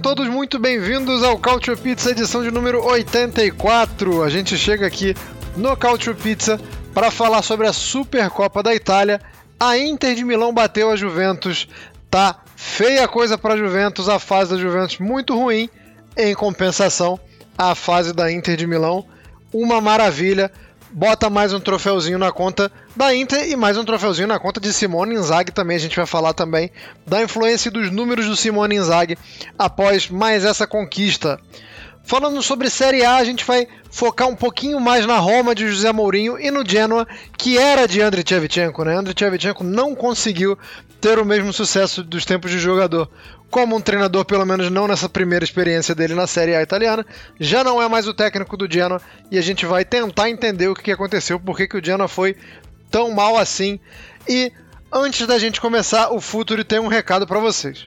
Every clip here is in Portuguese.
Todos muito bem-vindos ao Culture Pizza, edição de número 84. A gente chega aqui no Culture Pizza para falar sobre a Supercopa da Itália. A Inter de Milão bateu a Juventus. Tá feia coisa para a Juventus, a fase da Juventus muito ruim. Em compensação, a fase da Inter de Milão, uma maravilha bota mais um troféuzinho na conta da Inter e mais um troféuzinho na conta de Simone Inzaghi também. A gente vai falar também da influência e dos números do Simone Inzaghi após mais essa conquista. Falando sobre Série A, a gente vai focar um pouquinho mais na Roma de José Mourinho e no Genoa, que era de Andriy Shevchenko. Né? Andriy Shevchenko não conseguiu ter o mesmo sucesso dos tempos de jogador como um treinador, pelo menos não nessa primeira experiência dele na Série A italiana. Já não é mais o técnico do Genoa e a gente vai tentar entender o que aconteceu, por que o Genoa foi tão mal assim. E antes da gente começar, o Futuro tem um recado para vocês.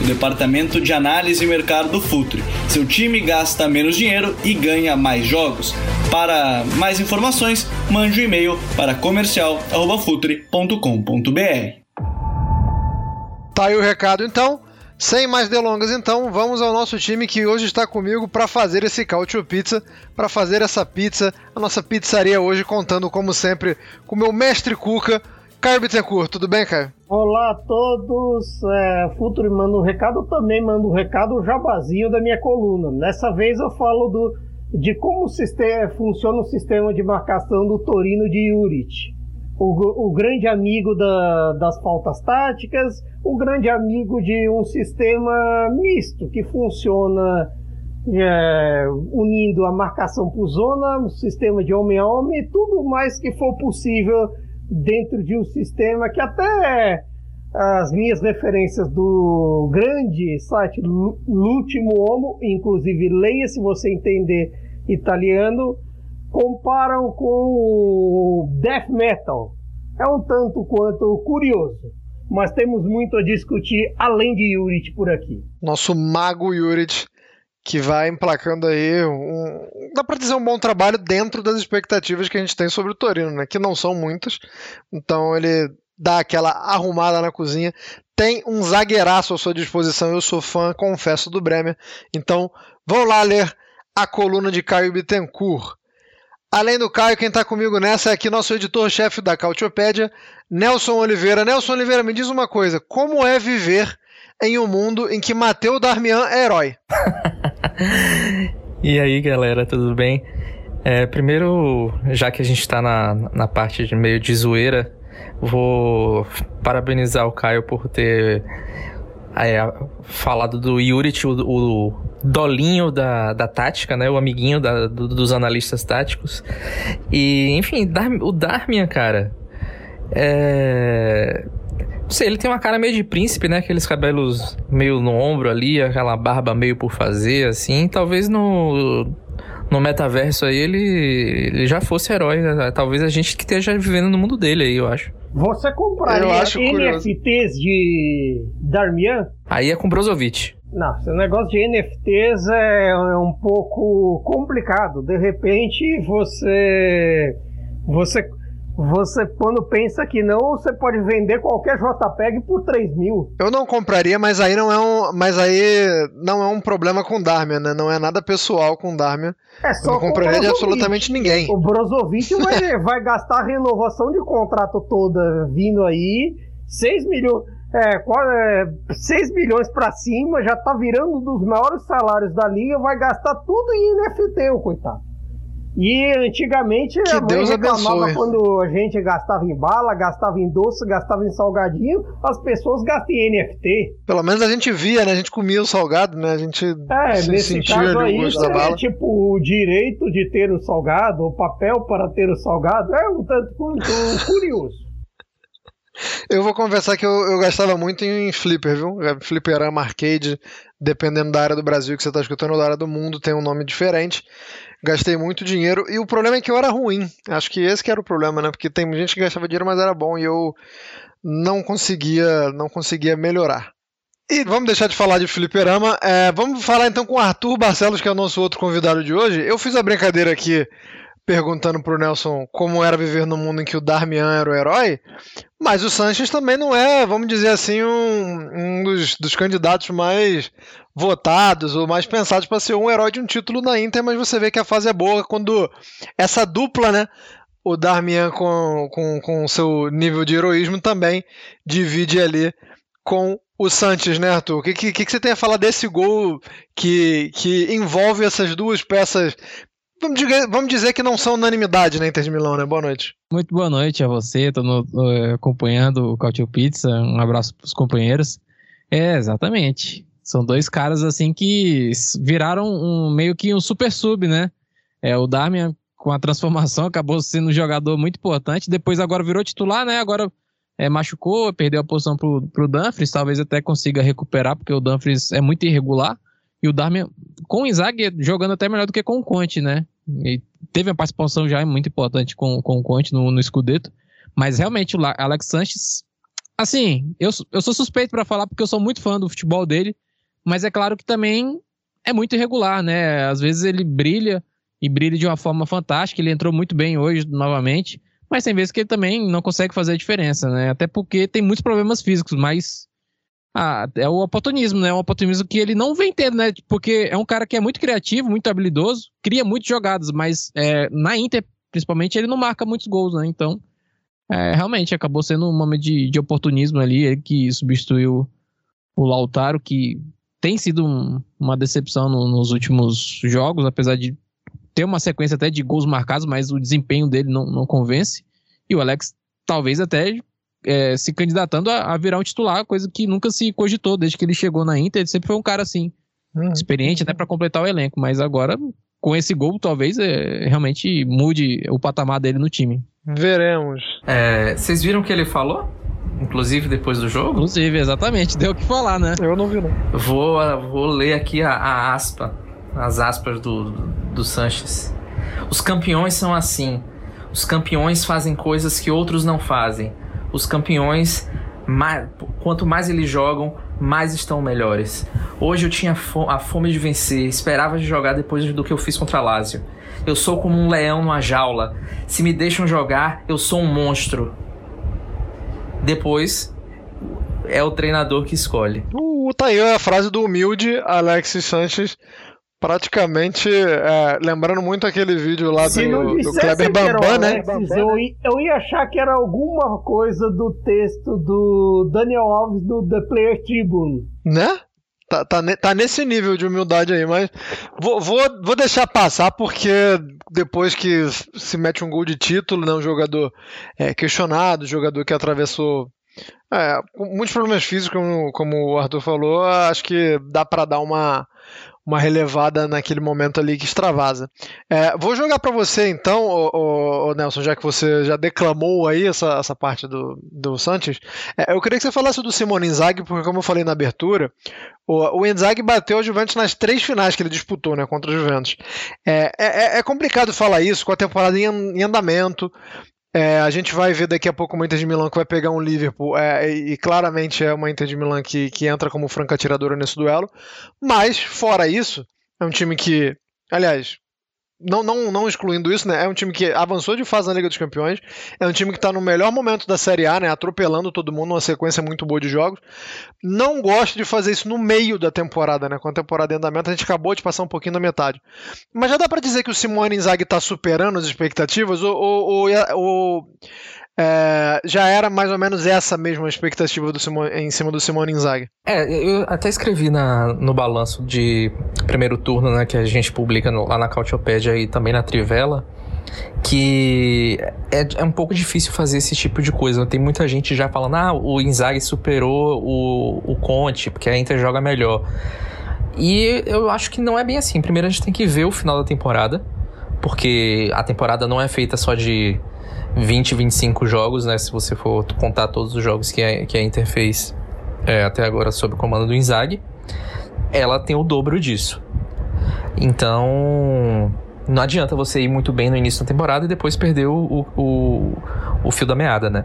o departamento de análise e mercado do Futuri. Seu time gasta menos dinheiro e ganha mais jogos. Para mais informações, mande um e-mail para comercial@futuri.com.br. Tá aí o recado então. Sem mais delongas, então, vamos ao nosso time que hoje está comigo para fazer esse Cautio Pizza, para fazer essa pizza, a nossa pizzaria hoje, contando, como sempre, com o meu mestre Cuca, Caio Bittencourt. Tudo bem, Caio? Olá a todos. É, Futuro manda um recado, eu também mando um recado jabazinho da minha coluna. Dessa vez eu falo do, de como sistema, funciona o sistema de marcação do Torino de Juric o, o grande amigo da, das faltas táticas, o grande amigo de um sistema misto que funciona é, unindo a marcação por zona, o sistema de homem a homem, tudo mais que for possível dentro de um sistema que até as minhas referências do grande site L'Ultimo Homo, inclusive leia se você entender italiano, comparam com o death metal. É um tanto quanto curioso, mas temos muito a discutir além de Yurit por aqui. Nosso mago Yurit, que vai emplacando aí um, dá para dizer um bom trabalho dentro das expectativas que a gente tem sobre o Torino, né? Que não são muitas. Então ele dá aquela arrumada na cozinha. Tem um zagueiraço à sua disposição. Eu sou fã, confesso, do Bremer. Então, vão lá ler a coluna de Caio Bittencourt. Além do Caio, quem está comigo nessa é aqui nosso editor-chefe da Cautiopédia, Nelson Oliveira. Nelson Oliveira, me diz uma coisa: como é viver em um mundo em que Mateu Darmian é herói? e aí, galera, tudo bem? É, primeiro, já que a gente está na, na parte de meio de zoeira, vou parabenizar o Caio por ter é, falado do Yuri, o, o, dolinho da, da tática, né? O amiguinho da, do, dos analistas táticos. E, enfim, Dar, o Darmian, cara. É. Não sei, ele tem uma cara meio de príncipe, né? Aqueles cabelos meio no ombro ali, aquela barba meio por fazer, assim. Talvez no, no metaverso aí ele, ele já fosse herói. Né? Talvez a gente que esteja vivendo no mundo dele aí, eu acho. Você compraria NFTs de Darmian? Aí é com Brozovic. Não, esse negócio de NFTs é, é um pouco complicado. De repente você você Você, quando pensa que não, você pode vender qualquer JPEG por 3 mil. Eu não compraria, mas aí não é um, mas aí não é um problema com Darmian, né? Não é nada pessoal com Darmian. É só eu não compraria de absolutamente ninguém. O Brozovic vai, vai gastar a renovação de contrato toda vindo aí, 6 milhões. É, é, 6 milhões para cima, já tá virando um dos maiores salários da liga, vai gastar tudo em NFT, o coitado. E antigamente que a mãe Deus reclamava abençoe. quando a gente gastava em bala, gastava em doce, gastava em salgadinho, as pessoas gastam em NFT. Pelo menos a gente via, né? A gente comia o salgado, né? A gente é, se nesse sentia caso aí, o gosto da bala. É, tipo, o direito de ter o salgado, o papel para ter o salgado, é um tanto quanto curioso. Eu vou conversar que eu, eu gastava muito em flipper, viu? Flipperama arcade, dependendo da área do Brasil que você está escutando, ou da área do mundo, tem um nome diferente. Gastei muito dinheiro e o problema é que eu era ruim. Acho que esse que era o problema, né? Porque tem gente que gastava dinheiro, mas era bom e eu não conseguia, não conseguia melhorar. E vamos deixar de falar de fliperama. É, vamos falar então com o Arthur Barcelos, que é o nosso outro convidado de hoje. Eu fiz a brincadeira aqui perguntando pro Nelson como era viver no mundo em que o Darmian era o herói, mas o Sanches também não é, vamos dizer assim, um, um dos, dos candidatos mais votados ou mais pensados para ser um herói de um título na Inter, mas você vê que a fase é boa quando essa dupla, né? O Darmian com, com, com seu nível de heroísmo também divide ali com o Sanches, né, Arthur? O que, que, que, você tem a falar desse gol que, que envolve essas duas peças Vamos dizer, vamos dizer que não são unanimidade na Inter de Milão, né? Boa noite. Muito boa noite a você, estou uh, acompanhando o Cautio Pizza. Um abraço para os companheiros. É, exatamente. São dois caras assim que viraram um, meio que um super sub, né? É, o Darmian, com a transformação, acabou sendo um jogador muito importante. Depois agora virou titular, né? Agora é, machucou, perdeu a posição pro, pro Dumfries. Talvez até consiga recuperar, porque o Dumfries é muito irregular. E o Darmian, com o Inzaghi, jogando até melhor do que com o Conte, né? E teve uma participação já muito importante com, com o Conte no, no Scudetto. Mas realmente o Alex Sanches, assim, eu, eu sou suspeito para falar porque eu sou muito fã do futebol dele, mas é claro que também é muito irregular, né? Às vezes ele brilha e brilha de uma forma fantástica. Ele entrou muito bem hoje novamente, mas tem vezes que ele também não consegue fazer a diferença, né? Até porque tem muitos problemas físicos, mas ah, é o oportunismo, né? É um oportunismo que ele não vem tendo, né? Porque é um cara que é muito criativo, muito habilidoso, cria muitas jogadas, mas é, na Inter, principalmente, ele não marca muitos gols, né? Então, é, realmente, acabou sendo um momento de, de oportunismo ali, ele que substituiu o Lautaro, que tem sido um, uma decepção no, nos últimos jogos, apesar de ter uma sequência até de gols marcados, mas o desempenho dele não, não convence. E o Alex talvez até é, se candidatando a, a, virar um titular, coisa que nunca se cogitou desde que ele chegou na Inter. Ele sempre foi um cara assim, uhum. experiente, né, para completar o elenco. Mas agora, com esse gol, talvez é, realmente mude o patamar dele no time. Veremos. É, vocês viram o que ele falou? Inclusive depois do jogo? Inclusive, exatamente. Deu o que falar, né? Eu não vi, não. Vou, vou ler aqui a, a aspa, as aspas do, do Sanches. Os campeões são assim. Os campeões fazem coisas que outros não fazem os campeões, mais, quanto mais eles jogam, mais estão melhores. Hoje eu tinha a fome de vencer, esperava de jogar depois do que eu fiz contra Lazio. Eu sou como um leão numa jaula. Se me deixam jogar, eu sou um monstro. Depois é o treinador que escolhe. Uh, tá aí a frase do humilde Alexis Sanches praticamente é, lembrando muito aquele vídeo lá do, do Kleber Bambam, né? Eu, eu ia achar que era alguma coisa do texto do Daniel Alves do The Player Tribune. Né? Tá, tá, tá nesse nível de humildade aí, mas vou, vou, vou deixar passar porque depois que se mete um gol de título, né, um jogador é, questionado, jogador que atravessou é, muitos problemas físicos, como, como o Arthur falou, acho que dá para dar uma, uma relevada naquele momento ali que extravasa. É, vou jogar para você então, o, Nelson, já que você já declamou aí essa, essa parte do, do Santos, é, eu queria que você falasse do Simone Inzaghi, porque como eu falei na abertura, o, o Inzaghi bateu o Juventus nas três finais que ele disputou né, contra o Juventus. É, é, é complicado falar isso com a temporada em, em andamento, é, a gente vai ver daqui a pouco uma Inter de Milão que vai pegar um Liverpool, é, e, claramente é uma Inter de Milão que, que entra como franca atiradora nesse duelo. Mas, fora isso, é um time que, aliás, não, não, não excluindo isso, né? É um time que avançou de fase na Liga dos Campeões, é um time que está no melhor momento da Série A, né? Atropelando todo mundo, uma sequência muito boa de jogos. Não gosta de fazer isso no meio da temporada, né? Com a temporada em andamento, a gente acabou de passar um pouquinho da metade. Mas já dá para dizer que o Simone Inzaghi está superando as expectativas, ou, ou, ou, ou é, já era mais ou menos essa mesma expectativa em cima do Simone Inzaghi. É, eu até escrevi na, no balanço de primeiro turno, né, que a gente publica no, lá na Cautiopédia e também na Trivela, que é, é, um pouco difícil fazer esse tipo de coisa. Tem muita gente já falando, ah, o Inzaghi superou o, o Conte, porque a Inter joga melhor. E eu acho que não é bem assim. Primeiro a gente tem que ver o final da temporada, porque a temporada não é feita só de 20, 25 jogos, né? Se você for contar todos os jogos que a, que a Inter fez é, até agora sob o comando do Inzaghi, ela tem o dobro disso. Então, não adianta você ir muito bem no início da temporada e depois perder o, o, o fio da meada, né?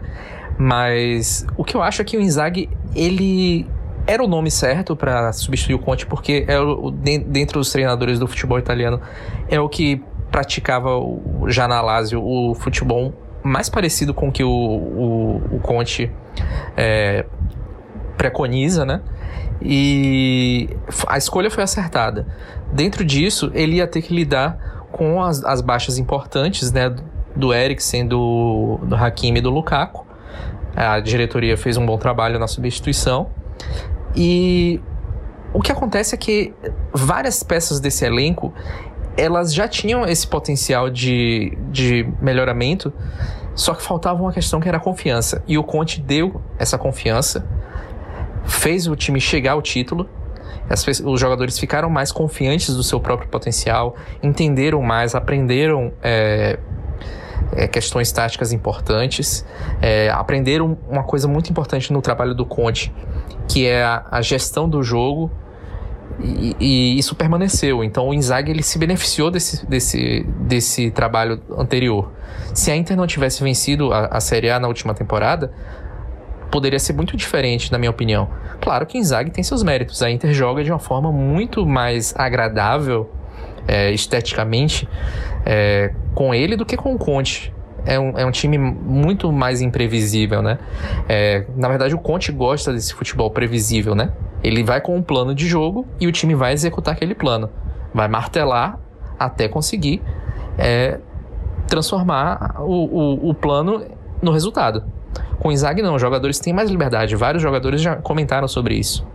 Mas o que eu acho é que o Inzaghi, ele era o nome certo para substituir o Conte, porque é o, dentre os treinadores do futebol italiano, é o que praticava já na Lazio o futebol mais parecido com o que o, o, o Conte é, preconiza, né? E a escolha foi acertada. Dentro disso, ele ia ter que lidar com as, as baixas importantes, né? Do Eriksen, do, do Hakimi e do Lukaku. A diretoria fez um bom trabalho na substituição. E o que acontece é que várias peças desse elenco elas já tinham esse potencial de, de melhoramento, só que faltava uma questão que era a confiança. E o Conte deu essa confiança, fez o time chegar ao título, os jogadores ficaram mais confiantes do seu próprio potencial, entenderam mais, aprenderam é, é, questões táticas importantes, é, aprenderam uma coisa muito importante no trabalho do Conte, que é a, a gestão do jogo e, e, isso permaneceu. Então o Inzaghi ele se beneficiou desse, desse, desse trabalho anterior. Se a Inter não tivesse vencido a, a Série A na última temporada, poderia ser muito diferente, na minha opinião. Claro que Inzaghi tem seus méritos. A Inter joga de uma forma muito mais agradável é, esteticamente é, com ele do que com o Conte. É um, é um time muito mais imprevisível, né? É, na verdade, o Conte gosta desse futebol previsível, né? Ele vai com um plano de jogo e o time vai executar aquele plano. Vai martelar até conseguir é, transformar o, o, o, plano no resultado. Com o Inzaghi não, os jogadores têm mais liberdade. Vários jogadores já comentaram sobre isso.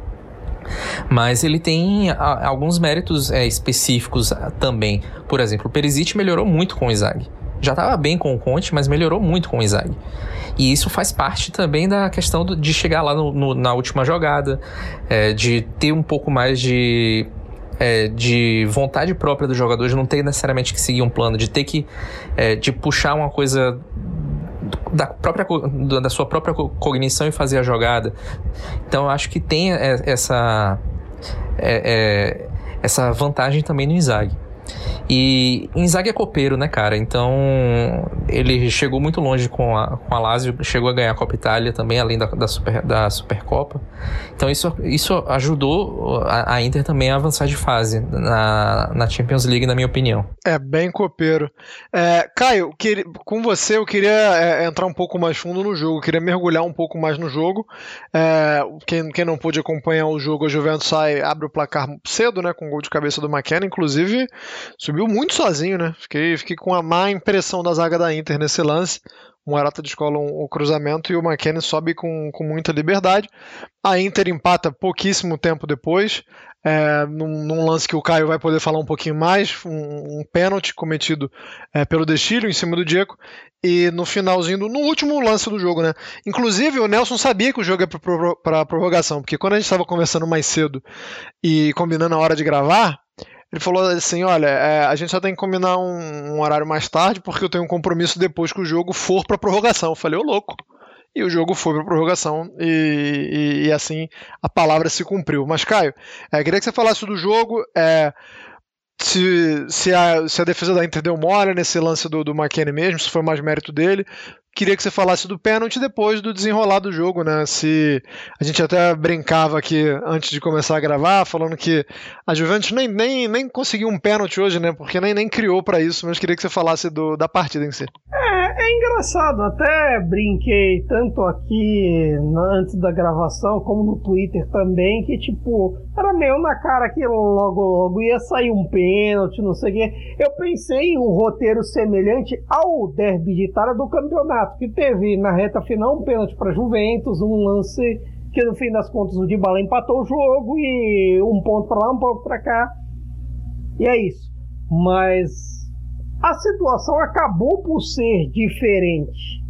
Mas ele tem a, alguns méritos é, específicos também. Por exemplo, o Perisic melhorou muito com o Inzaghi já estava bem com o Conte, mas melhorou muito com o Inzaghi. E isso faz parte também da questão do, de chegar lá no, no, na última jogada, é, de ter um pouco mais de, é, de vontade própria do jogador, de não ter necessariamente que seguir um plano, de ter que é, de puxar uma coisa da, própria, da sua própria cognição e fazer a jogada. Então eu acho que tem essa, é, é, essa vantagem também no Inzaghi. E Inzaghi é copeiro, né, cara? Então ele chegou muito longe com a, com a Lazio, chegou a ganhar a Copa Itália também, além da, da, Super, da Supercopa. Então isso, isso ajudou a, a Inter também a avançar de fase na, na Champions League, na minha opinião. É, bem copeiro. É, Caio, que, com você eu queria é, entrar um pouco mais fundo no jogo, queria mergulhar um pouco mais no jogo. É, quem, quem não pôde acompanhar o jogo, a Juventus sai, abre o placar cedo, né, com gol de cabeça do McKenna, inclusive subiu muito sozinho, né? Fiquei, fiquei com a má impressão da zaga da Inter nesse lance. O Morata descola um, um cruzamento e o McKennie sobe com, com muita liberdade. A Inter empata pouquíssimo tempo depois, é, num, num, lance que o Caio vai poder falar um pouquinho mais, um, um pênalti cometido é, pelo Destilho em cima do Diego, e no finalzinho, do, no último lance do jogo, né? Inclusive, o Nelson sabia que o jogo é para prorrogação, porque quando a gente estava conversando mais cedo e combinando a hora de gravar, ele falou assim: olha, é, a gente só tem que combinar um, um, horário mais tarde, porque eu tenho um compromisso depois que o jogo for para prorrogação. Eu falei, ô louco. E o jogo foi para prorrogação e, e, e, assim a palavra se cumpriu. Mas, Caio, é, queria que você falasse do jogo. É, se, se, a, se a defesa da Inter deu mole nesse lance do, do McKennie mesmo, se foi mais mérito dele. Queria que você falasse do pênalti depois do desenrolar do jogo, né? Se a gente até brincava aqui antes de começar a gravar, falando que a Juventus nem, nem, nem conseguiu um pênalti hoje, né? Porque nem, nem criou para isso, mas queria que você falasse do, da partida em si. É, é engraçado, até brinquei tanto aqui na, antes da gravação como no Twitter também, que tipo, era meio na cara que logo logo ia sair um pênalti, não sei o quê. Eu pensei em um roteiro semelhante ao derby de Itália do campeonato, que teve na reta final um pênalti para Juventus, um lance que no fim das contas o Dybala empatou o jogo e um ponto para lá, um ponto para cá. E é isso. Mas a situação acabou por ser diferente.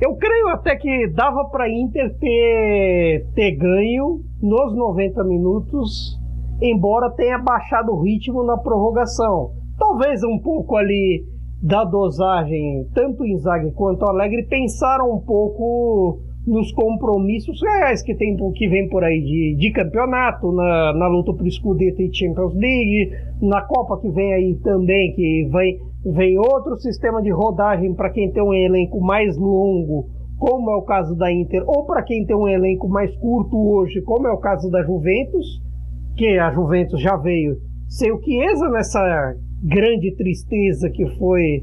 Eu creio até que dava para Inter ter, ter ganho nos 90 minutos, embora tenha baixado o ritmo na prorrogação. Talvez um pouco ali da dosagem, tanto Inzaghi quanto Alegre pensaram um pouco nos compromissos reais que tem que vem por aí de, de campeonato, na, na luta por Scudetto e Champions League, na Copa que vem aí também, que vem vem outro sistema de rodagem para quem tem um elenco mais longo, como é o caso da Inter, ou para quem tem um elenco mais curto hoje, como é o caso da Juventus, que a Juventus já veio sem o Chiesa nessa grande tristeza que foi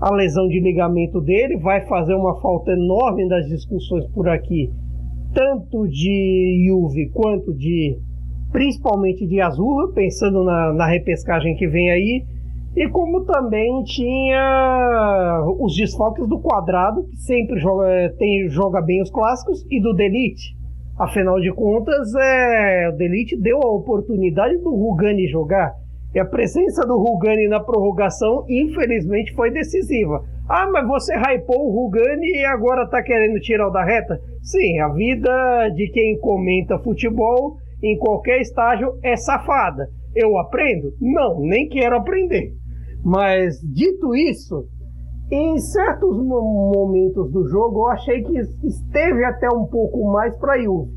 a lesão de ligamento dele, vai fazer uma falta enorme das discussões por aqui, tanto de Juve quanto de principalmente de Azul, pensando na, na repescagem que vem aí e como também tinha os desfalques do quadrado, que sempre joga, tem, joga bem os clássicos, e do Delite. Afinal de contas, é, o Delite deu a oportunidade do Rugani jogar. E a presença do Rugani na prorrogação, infelizmente, foi decisiva. Ah, mas você hypou o Rugani e agora tá querendo tirar o da reta? Sim, a vida de quem comenta futebol em qualquer estágio é safada. Eu aprendo? Não, nem quero aprender. Mas dito isso, em certos momentos do jogo eu achei que esteve até um pouco mais para a Juve.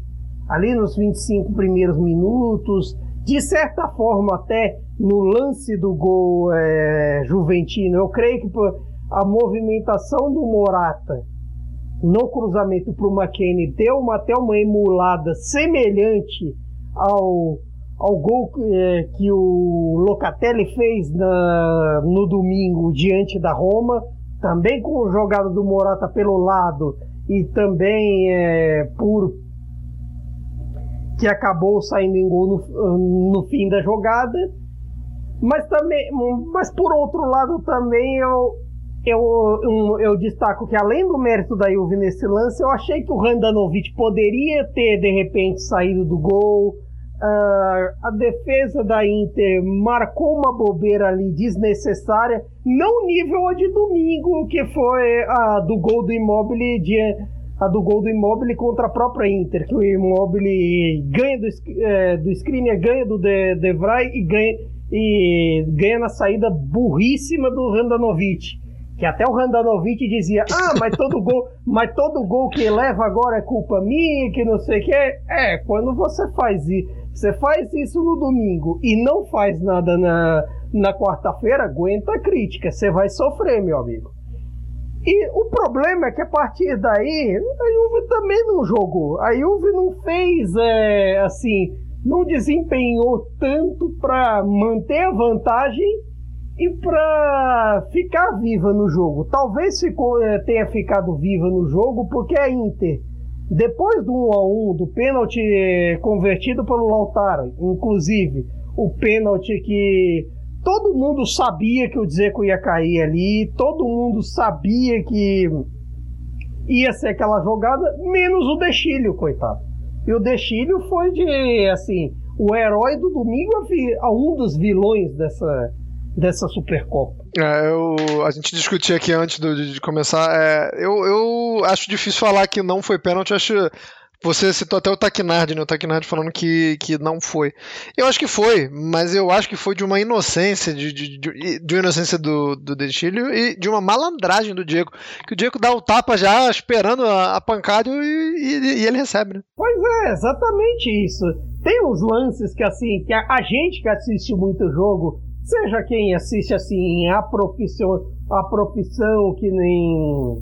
Ali nos 25 primeiros minutos, de certa forma até no lance do gol é, juventino, eu creio que a movimentação do Morata no cruzamento para o McKennie deu uma, até uma emulada semelhante ao ao gol é, que o Locatelli fez na, no domingo diante da Roma, também com jogada do Morata pelo lado e também é, por que acabou saindo em gol no, no fim da jogada. Mas também, mas por outro lado também eu, eu, eu, eu, destaco que além do mérito da Juve nesse lance, eu achei que o Randanovic poderia ter de repente saído do gol, Uh, a defesa da Inter marcou uma bobeira ali desnecessária, não nível de domingo, que foi a do gol do Immobile de, a do gol do Immobile contra a própria Inter, que o Immobile ganha do, é, do Skriniar, ganha do De, De Vrij e ganha, e ganha na saída burríssima do Randanovic. Que até o Randanovic dizia: Ah, mas todo gol, mas todo gol que leva agora é culpa minha, que não sei o que. É, quando você faz isso você faz isso no domingo e não faz nada na, na quarta-feira, aguenta a crítica. Você vai sofrer, meu amigo. E o problema é que a partir daí, a Juve também não jogou. A Juve não fez, é, assim, não desempenhou tanto para manter a vantagem e para ficar viva no jogo. Talvez ficou, é, tenha ficado viva no jogo porque a Inter depois do 1 a 1 do pênalti convertido pelo Lautaro, inclusive o pênalti que todo mundo sabia que o Dzeko ia cair ali, todo mundo sabia que ia ser aquela jogada, menos o Dechilho, coitado. E o Dechilho foi de, assim, o herói do domingo a um dos vilões dessa, dessa Supercopa. É, eu, a gente discutia aqui antes do, de começar. É, eu, eu acho difícil falar que não foi pênalti. Acho você citou até o Taquinardi, né? O Taquinardi falando que, que não foi. Eu acho que foi, mas eu acho que foi de uma inocência, de, de, de, de uma inocência do, do Dentilho e de uma malandragem do Diego. Que o Diego dá o tapa já esperando a, a pancada e, e, e, ele recebe, né? Pois é, exatamente isso. Tem uns lances que assim, que a, a gente que assiste muito o jogo seja quem assiste assim a profissão, a profissão que nem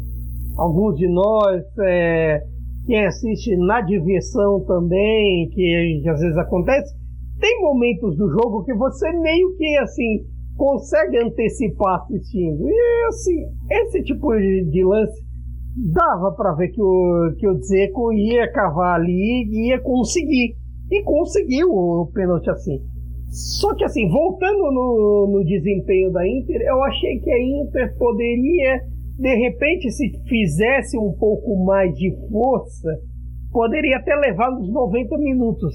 alguns de nós, é, quem assiste na diversão também, que às vezes acontece, tem momentos do jogo que você meio que assim consegue antecipar assistindo. E assim, esse tipo de, de lance dava para ver que o, que o Dzeko ia cavar ali e ia conseguir. E conseguiu o pênalti assim. Só que assim, voltando no, no desempenho da Inter, eu achei que a Inter poderia, de repente, se fizesse um pouco mais de força, poderia até levar uns 90 minutos.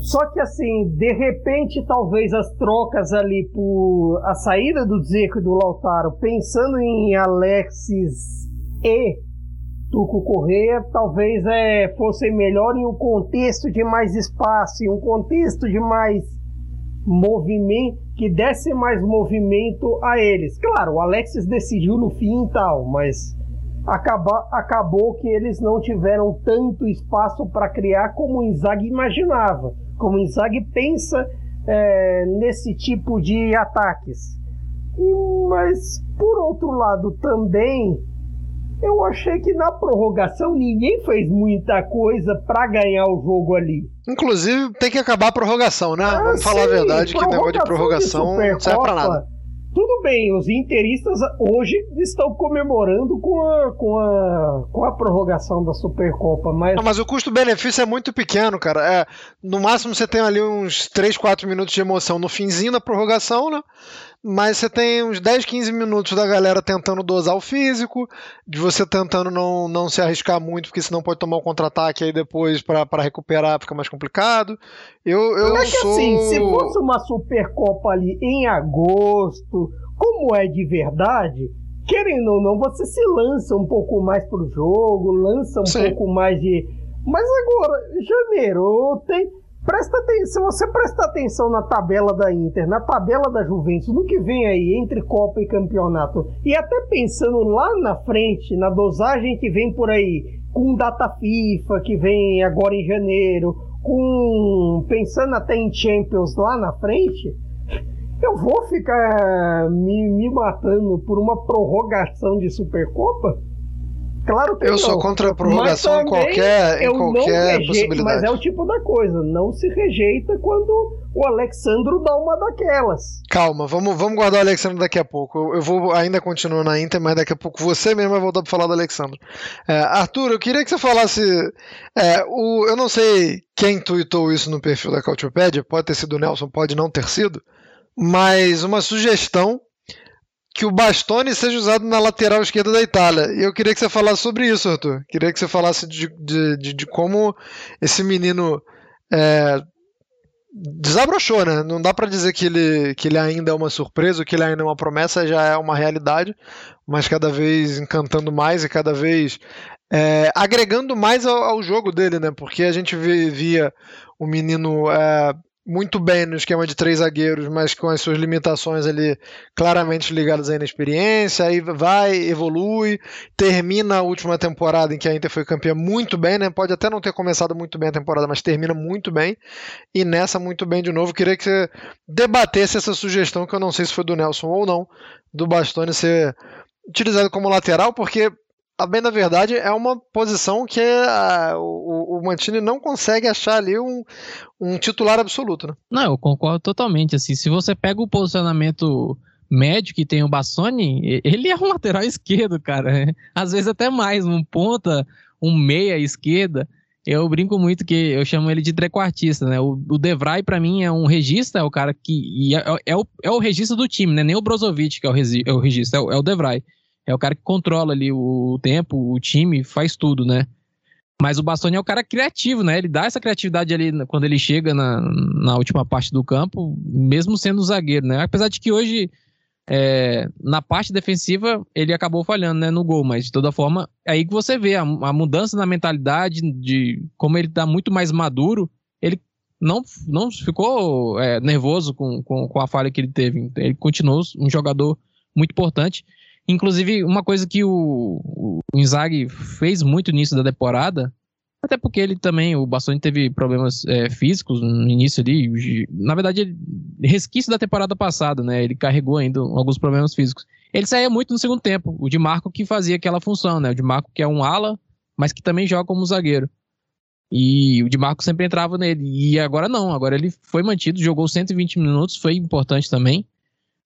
Só que assim, de repente, talvez as trocas ali por a saída do Zeco e do Lautaro, pensando em Alexis e Tuco Correia, talvez é, fossem melhor em um contexto de mais espaço, em um contexto de mais movimento, que desse mais movimento a eles. Claro, o Alexis decidiu no fim e tal, mas acaba, acabou que eles não tiveram tanto espaço para criar como o Inzaghi imaginava como o Inzaghi pensa é, nesse tipo de ataques. Mas, por outro lado, também eu achei que na prorrogação ninguém fez muita coisa para ganhar o jogo ali. Inclusive, tem que acabar a prorrogação, né? Ah, Vamos sim, falar a verdade que o negócio de prorrogação de não serve pra nada. Tudo bem, os interistas hoje estão comemorando com a, com a, com a prorrogação da Supercopa, mas... Não, mas o custo-benefício é muito pequeno, cara. É, no máximo você tem ali uns 3, 4 minutos de emoção no finzinho da prorrogação, né? Mas você tem uns 10, 15 minutos da galera tentando dosar o físico, de você tentando não, não se arriscar muito, porque senão pode tomar um contra-ataque aí depois para recuperar, fica mais complicado. Eu, eu é que sou... assim, se fosse uma Supercopa ali em agosto, como é de verdade, querendo ou não, você se lança um pouco mais pro jogo, lança um Sim. pouco mais de. Mas agora, janeiro tem Presta atenção, se você prestar atenção na tabela da Inter, na tabela da Juventus, no que vem aí entre Copa e Campeonato, e até pensando lá na frente, na dosagem que vem por aí, com data FIFA que vem agora em janeiro, com pensando até em Champions lá na frente, eu vou ficar me, me matando por uma prorrogação de Supercopa? Claro que eu não. sou contra a prorrogação em qualquer, em qualquer rejeito, possibilidade. Mas é o tipo da coisa, não se rejeita quando o Alexandro dá uma daquelas. Calma, vamos, vamos guardar o Alexandro daqui a pouco. Eu, eu vou ainda continuar na Inter, mas daqui a pouco você mesmo vai voltar para falar do Alexandro. É, Arthur, eu queria que você falasse. É, o, eu não sei quem tweetou isso no perfil da Cautiopédia, pode ter sido o Nelson, pode não ter sido, mas uma sugestão que o Bastoni seja usado na lateral esquerda da Itália. E eu queria que você falasse sobre isso, Arthur. Queria que você falasse de, de, de, de como esse menino é, desabrochou, né? Não dá para dizer que ele, que ele ainda é uma surpresa, que ele ainda é uma promessa, já é uma realidade, mas cada vez encantando mais e cada vez é, agregando mais ao, ao, jogo dele, né? Porque a gente via o menino é, muito bem no esquema de três zagueiros, mas com as suas limitações ali claramente ligadas à inexperiência, aí vai, evolui, termina a última temporada em que a Inter foi campeã muito bem, né? Pode até não ter começado muito bem a temporada, mas termina muito bem, e nessa muito bem de novo. Queria que você debatesse essa sugestão, que eu não sei se foi do Nelson ou não, do Bastoni ser utilizado como lateral, porque a bem da verdade, é uma posição que a, o, o Mantini não consegue achar ali um, um titular absoluto, né? Não, eu concordo totalmente. Assim, se você pega o posicionamento médio que tem o Bassoni, ele é um lateral esquerdo, cara. Às vezes até mais, um ponta, um meia esquerda. Eu brinco muito que eu chamo ele de trequartista, né? O, o Devray, para mim, é um regista, é o cara que. É, é, o, é o regista do time, né? Nem o Brozovic que é o, regi, é o regista, é o, é o Devray é o cara que controla ali o tempo, o time, faz tudo, né? Mas o Bastoni é o cara criativo, né? Ele dá essa criatividade ali quando ele chega na, na última parte do campo, mesmo sendo zagueiro, né? Apesar de que hoje, é, na parte defensiva, ele acabou falhando, né? No gol, mas de toda forma, é aí que você vê a, a mudança na mentalidade, de como ele tá muito mais maduro, ele não, não ficou é, nervoso com, com, com a falha que ele teve. Ele continuou um jogador muito importante. Inclusive, uma coisa que o, o Inzaghi fez muito nisso da temporada, Até porque ele também, o Bastoni teve problemas é, físicos no início ali. Na verdade, resquício da temporada passada, né? Ele carregou ainda alguns problemas físicos. Ele saía muito no segundo tempo. O de Marco que fazia aquela função, né? O de Marco que é um ala, mas que também joga como zagueiro. E o de Marco sempre entrava nele. E agora não, agora ele foi mantido, jogou 120 minutos, foi importante também.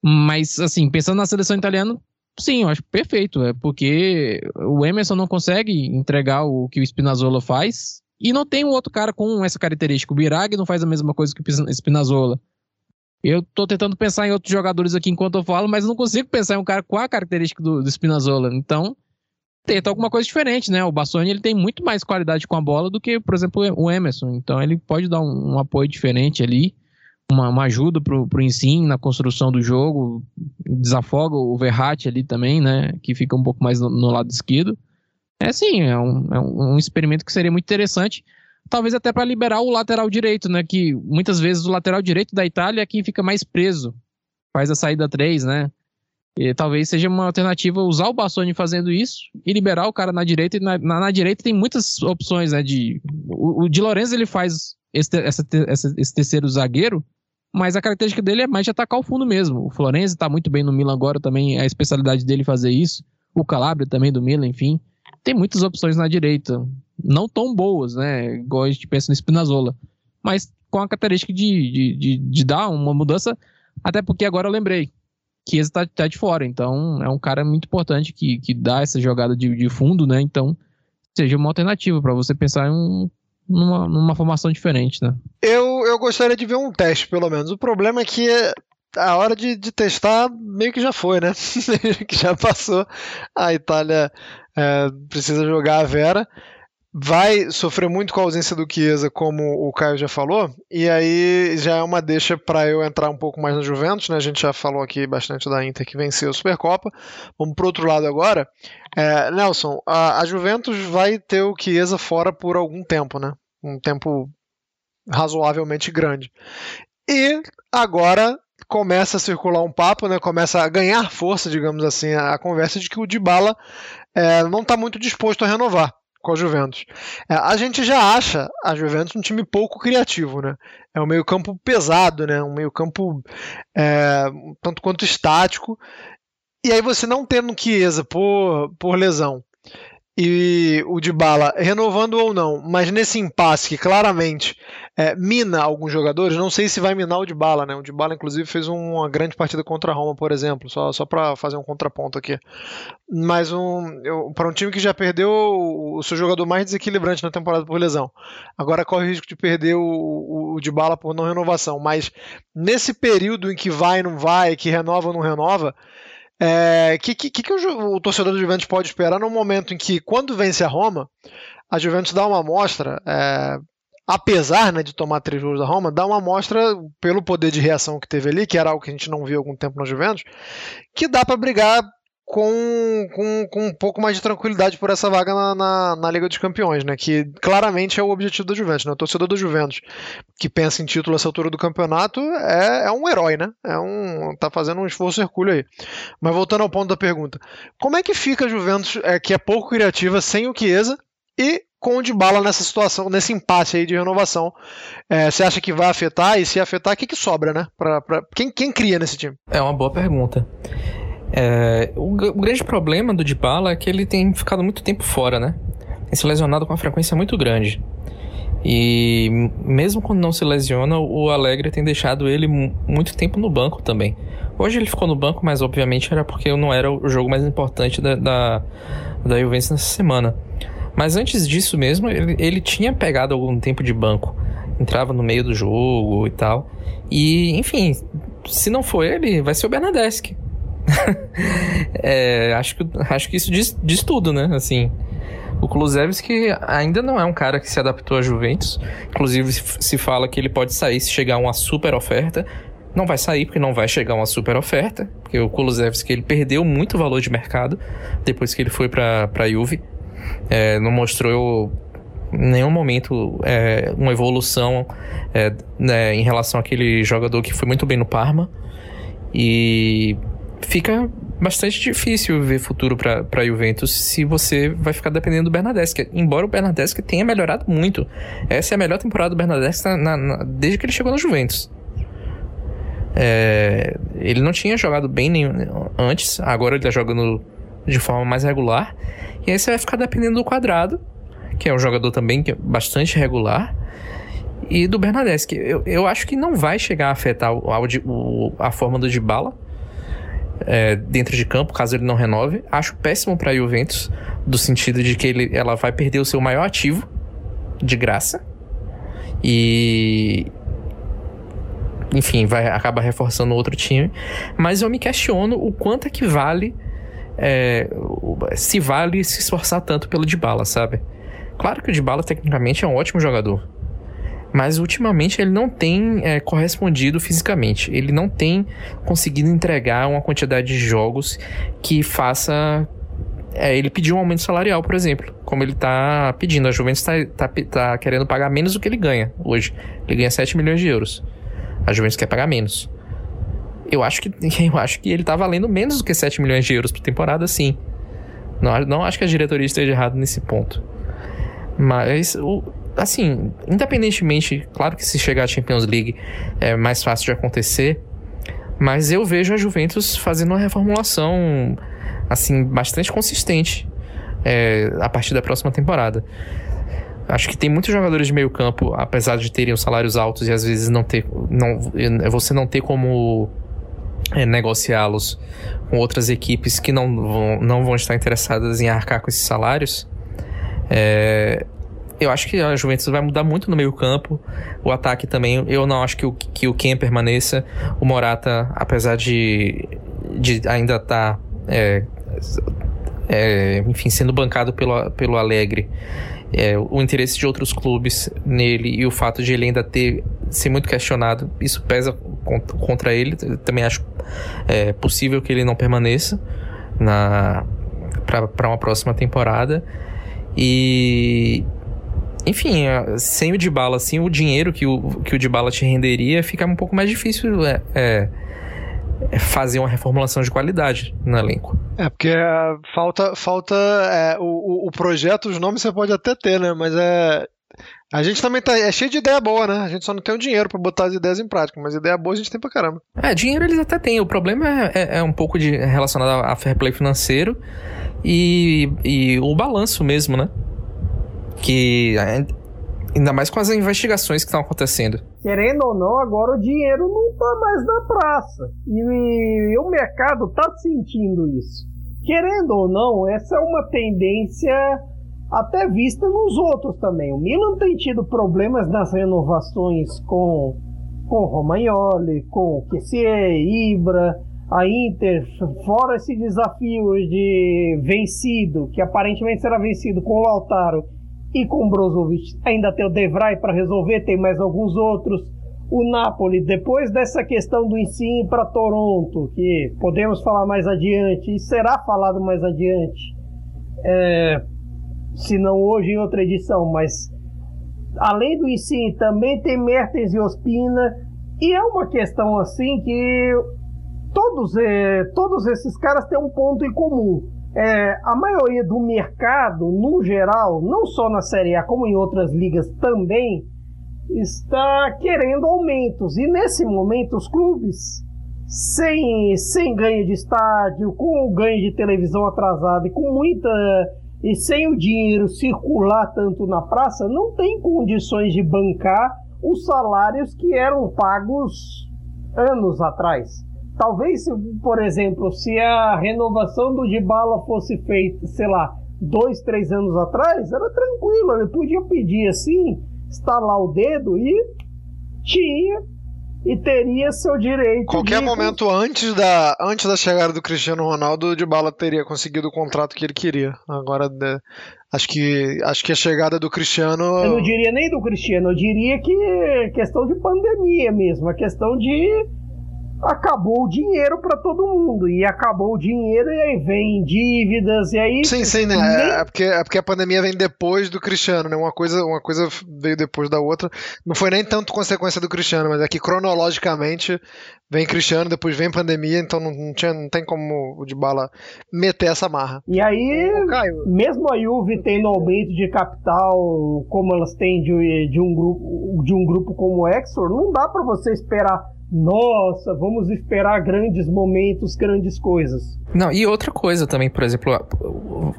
Mas, assim, pensando na seleção italiana, sim, eu acho perfeito. É porque o Emerson não consegue entregar o que o Spinazzola faz. E não tem um outro cara com essa característica. O Birag não faz a mesma coisa que o Spinazzola. Eu tô tentando pensar em outros jogadores aqui enquanto eu falo, mas não consigo pensar em um cara com a característica do, do Spinazzola. Então, tenta alguma coisa diferente, né? O Bastoni ele tem muito mais qualidade com a bola do que, por exemplo, o Emerson. Então ele pode dar um, um apoio diferente ali, uma, uma ajuda pro, pro ensino na construção do jogo, desafoga o Verratti ali também, né? Que fica um pouco mais no, no lado esquerdo. É sim, é um, é um experimento que seria muito interessante. Talvez até para liberar o lateral direito, né? Que muitas vezes o lateral direito da Itália é quem fica mais preso. Faz a saída 3, né? E talvez seja uma alternativa usar o Bastoni fazendo isso e liberar o cara na direita. E na, na, na direita tem muitas opções, né? De, o, o Di Lorenzo ele faz esse, essa, esse terceiro zagueiro, mas a característica dele é mais de atacar o fundo mesmo. O Florenzi está muito bem no Milan agora também, a especialidade dele fazer isso. O Calabria também do Milan, enfim. Tem muitas opções na direita. Não tão boas, né? Igual a gente pensa no Spinazzola. Mas com a característica de, de, de, de dar uma mudança. Até porque agora eu lembrei Chiesa tá, tá de fora. Então, é um cara muito importante que, que dá essa jogada de, de fundo, né? Então, seja uma alternativa para você pensar em um, numa, numa formação diferente, né? Eu, eu gostaria de ver um teste, pelo menos. O problema é que a hora de, de testar meio que já foi, né? que já passou. A Itália é, precisa jogar a Vera vai sofrer muito com a ausência do Chiesa, como o Caio já falou, e aí já é uma deixa para eu entrar um pouco mais na Juventus, né? A gente já falou aqui bastante da Inter que venceu a Supercopa. Vamos pro outro lado agora. É, Nelson, a, a, Juventus vai ter o Chiesa fora por algum tempo, né? Um tempo razoavelmente grande. E agora começa a circular um papo, né? Começa a ganhar força, digamos assim, a, conversa de que o Dybala é, não está muito disposto a renovar com a Juventus. É, a gente já acha a Juventus um time pouco criativo, né? É um meio-campo pesado, né? Um meio-campo é, tanto quanto estático. E aí você não tendo Chiesa por, por lesão e o Dybala renovando ou não, mas nesse impasse que claramente é, mina alguns jogadores, não sei se vai minar o Dybala, né? O Dybala inclusive fez uma grande partida contra a Roma, por exemplo, só, só para fazer um contraponto aqui. Mas um, para um time que já perdeu o, seu jogador mais desequilibrante na temporada por lesão, agora corre o risco de perder o, o, o por não renovação, mas nesse período em que vai e não vai, que renova ou não renova, o é, que, que, que o, o, torcedor do Juventus pode esperar no momento em que, quando vence a Roma, a Juventus dá uma amostra, é, apesar né, de tomar três gols da Roma, dá uma amostra pelo poder de reação que teve ali, que era algo que a gente não viu há algum tempo na Juventus, que dá para brigar com, com, com um pouco mais de tranquilidade por essa vaga na, na, na, Liga dos Campeões, né? Que claramente é o objetivo da Juventus, né? O torcedor da Juventus que pensa em título essa altura do campeonato é, é um herói, né? É um, tá fazendo um esforço hercúleo aí. Mas voltando ao ponto da pergunta, como é que fica a Juventus, é, que é pouco criativa, sem o Chiesa e com o de bala nessa situação, nesse impasse aí de renovação. É, você acha que vai afetar? E se afetar, o que, que sobra, né? Pra, pra, quem, quem cria nesse time? É uma boa pergunta. É, o, o, grande problema do Dybala é que ele tem ficado muito tempo fora, né? Tem se lesionado com uma frequência muito grande. E mesmo quando não se lesiona, o Alegre tem deixado ele muito tempo no banco também. Hoje ele ficou no banco, mas obviamente era porque não era o jogo mais importante da, da, da Juventus nessa semana. Mas antes disso mesmo, ele, ele tinha pegado algum tempo de banco. Entrava no meio do jogo e tal. E, enfim, se não for ele, vai ser o Bernadeschi. é, acho, que, acho que isso diz, diz tudo, né? Assim, o Kulusevski ainda não é um cara que se adaptou à Juventus. Inclusive, se fala que ele pode sair se chegar uma super oferta. Não vai sair porque não vai chegar uma super oferta, porque o Kulusevski ele perdeu muito valor de mercado depois que ele foi para a Juve. É, não mostrou em nenhum momento é, uma evolução é, né, em relação àquele jogador que foi muito bem no Parma. E fica bastante difícil ver futuro para a Juventus se você vai ficar dependendo do Bernadeschi. Embora o Bernadeschi tenha melhorado muito. Essa é a melhor temporada do Bernadeschi na, na, desde que ele chegou na Juventus. É, ele não tinha jogado bem nem, antes, agora ele está jogando de forma mais regular. E aí você vai ficar dependendo do quadrado, que é um jogador também que é bastante regular e do Bernadeschi. Eu, eu acho que não vai chegar a afetar o, o, a forma do Dybala é, dentro de campo, caso ele não renove. Acho péssimo para a Juventus, do sentido de que ele, ela vai perder o seu maior ativo de graça. E. Enfim, vai acaba reforçando outro time. Mas eu me questiono o quanto é que vale. É, se vale se esforçar tanto pelo Dybala, sabe? Claro que o Dybala tecnicamente é um ótimo jogador mas ultimamente ele não tem é, correspondido fisicamente. Ele não tem conseguido entregar uma quantidade de jogos que faça é, ele pedir um aumento salarial, por exemplo, como ele está pedindo. A Juventus está tá, tá querendo pagar menos do que ele ganha hoje. Ele ganha 7 milhões de euros. A Juventus quer pagar menos. Eu acho que, eu acho que ele está valendo menos do que 7 milhões de euros por temporada, sim. Não, não acho que a diretoria esteja errada nesse ponto. Mas o, assim, independentemente, claro que se chegar à Champions League é mais fácil de acontecer, mas eu vejo a Juventus fazendo uma reformulação assim bastante consistente é, a partir da próxima temporada. Acho que tem muitos jogadores de meio campo, apesar de terem os salários altos e às vezes não ter, não, você não ter como é, negociá-los com outras equipes que não vão, não vão estar interessadas em arcar com esses salários. É, eu acho que a Juventus vai mudar muito no meio-campo. O ataque também. Eu não acho que o, que o Ken permaneça. O Morata, apesar de, de ainda estar. Tá, é, é, enfim, sendo bancado pelo, pelo Alegre. É, o interesse de outros clubes nele e o fato de ele ainda ter ser muito questionado, isso pesa contra ele. Também acho é, possível que ele não permaneça na para uma próxima temporada. E enfim, sem o Dybala, assim, o dinheiro que o, que o Dybala te renderia fica um pouco mais difícil é, é, é fazer uma reformulação de qualidade no elenco. É, porque é, falta, falta é, o, o projeto, os nomes você pode até ter, né? Mas é. A gente também tá. É cheio de ideia boa, né? A gente só não tem o dinheiro para botar as ideias em prática, mas ideia boa a gente tem pra caramba. É, dinheiro eles até têm. O problema é, é, é um pouco de, relacionado a fair play financeiro e, e o balanço mesmo, né? Que ainda mais com as investigações que estão acontecendo. Querendo ou não, agora o dinheiro não está mais na praça. E, o mercado está sentindo isso. Querendo ou não, essa é uma tendência até vista nos outros também. O Milan tem tido problemas nas renovações com com Romagnoli, com Kessier, Ibra, a Inter, fora esse desafio de vencido, que aparentemente será vencido com o Lautaro e com Brozovic ainda tem o Devray para resolver, tem mais alguns outros. O Napoli, depois dessa questão do ensino para Toronto, que podemos falar mais adiante, e será falado mais adiante, é, se não hoje em outra edição, mas além do ensino também tem Mertens e Ospina, e é uma questão assim que todos, é, todos esses caras têm um ponto em comum é, a maioria do mercado, no geral, não só na Série A, como em outras ligas também, está querendo aumentos. E nesse momento, os clubes, sem, sem ganho de estádio, com o ganho de televisão atrasado e com muita. e sem o dinheiro circular tanto na praça, não tem condições de bancar os salários que eram pagos anos atrás. Talvez, por exemplo, se a renovação do Dybala fosse feita, sei lá, dois, três anos atrás, era tranquilo, ele podia pedir assim, estalar o dedo e tinha e teria seu direito. Qualquer de... momento antes da, antes da chegada do Cristiano Ronaldo, o Dybala teria conseguido o contrato que ele queria. Agora, né, acho que acho que a chegada do Cristiano. Eu não diria nem do Cristiano, eu diria que é questão de pandemia mesmo, a questão de acabou o dinheiro para todo mundo. E acabou o dinheiro e aí vem dívidas e aí. Sim, sim, né? Nem... É, porque, é porque a pandemia vem depois do Cristiano, né? Uma coisa, uma coisa veio depois da outra. Não foi nem tanto consequência do Cristiano, mas é que cronologicamente vem Cristiano, depois vem pandemia, então não, não, tinha, não tem como o de bala meter essa marra. E aí, mesmo a Juve tendo aumento de capital, como elas têm de, de, um, grupo, de um grupo como o Exor, não dá para você esperar nossa, vamos esperar grandes momentos, grandes coisas. Não, e outra coisa também, por exemplo,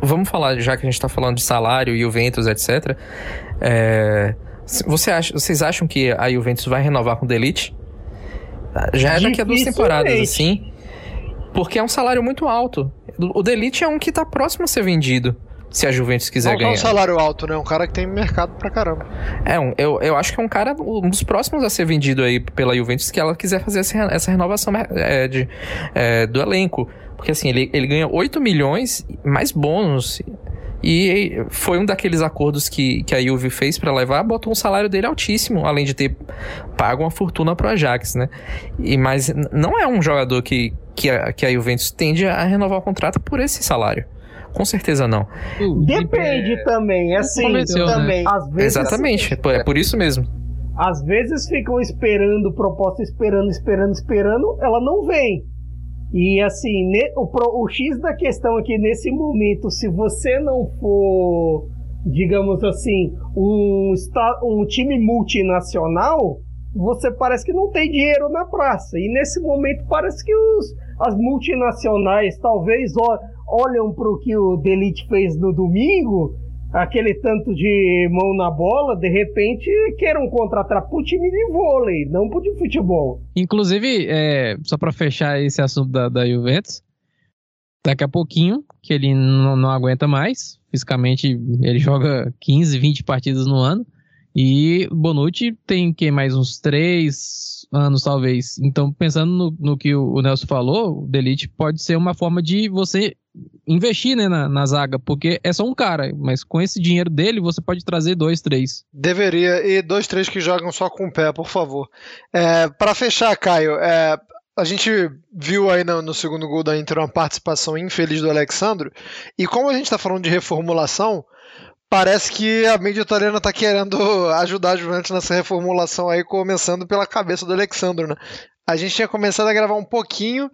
vamos falar, já que a gente está falando de salário, Juventus, etc. É, você acha, vocês acham que a Juventus vai renovar com o Delite? Já é daqui a duas temporadas, assim. Porque é um salário muito alto. O Delite é um que está próximo a ser vendido se a Juventus quiser não, ganhar. Não é um salário alto, né? Um cara que tem mercado pra caramba. É, um, eu, eu acho que é um cara, um dos próximos a ser vendido aí pela Juventus, que ela quiser fazer essa, essa renovação é, de, é, do elenco. Porque assim, ele, ele ganha 8 milhões mais bônus. E foi um daqueles acordos que, que a Juve fez para levar, botou um salário dele altíssimo, além de ter pago uma fortuna pro Ajax, né? E, mas não é um jogador que, que, a, que a Juventus tende a renovar o contrato por esse salário. Com certeza não. Depende é... também, assim, né? também. Né? Às vezes, Exatamente, assim, é por isso mesmo. Às vezes ficam esperando proposta, esperando, esperando, esperando, ela não vem. E assim, o, o X da questão aqui nesse momento, se você não for, digamos assim, um, um time multinacional, você parece que não tem dinheiro na praça. E nesse momento parece que os, as multinacionais talvez olham para o que o Delite fez no domingo, aquele tanto de mão na bola, de repente queiram contratar para o time de vôlei, não para de futebol. Inclusive, é, só para fechar esse assunto da, da Juventus, daqui a pouquinho, que ele não, não aguenta mais, fisicamente ele joga 15, 20 partidas no ano, e Bonucci tem que mais uns três anos, talvez. Então, pensando no, no que o, Nelson falou, o Delete pode ser uma forma de você investir né, na, na, zaga, porque é só um cara, mas com esse dinheiro dele você pode trazer dois, três. Deveria, e dois, três que jogam só com o pé, por favor. É, para fechar, Caio, é, a gente viu aí no, no, segundo gol da Inter uma participação infeliz do Alexandro, e como a gente está falando de reformulação, parece que a mídia italiana está querendo ajudar a Juventus nessa reformulação aí, começando pela cabeça do Alexandro, né? A gente tinha começado a gravar um pouquinho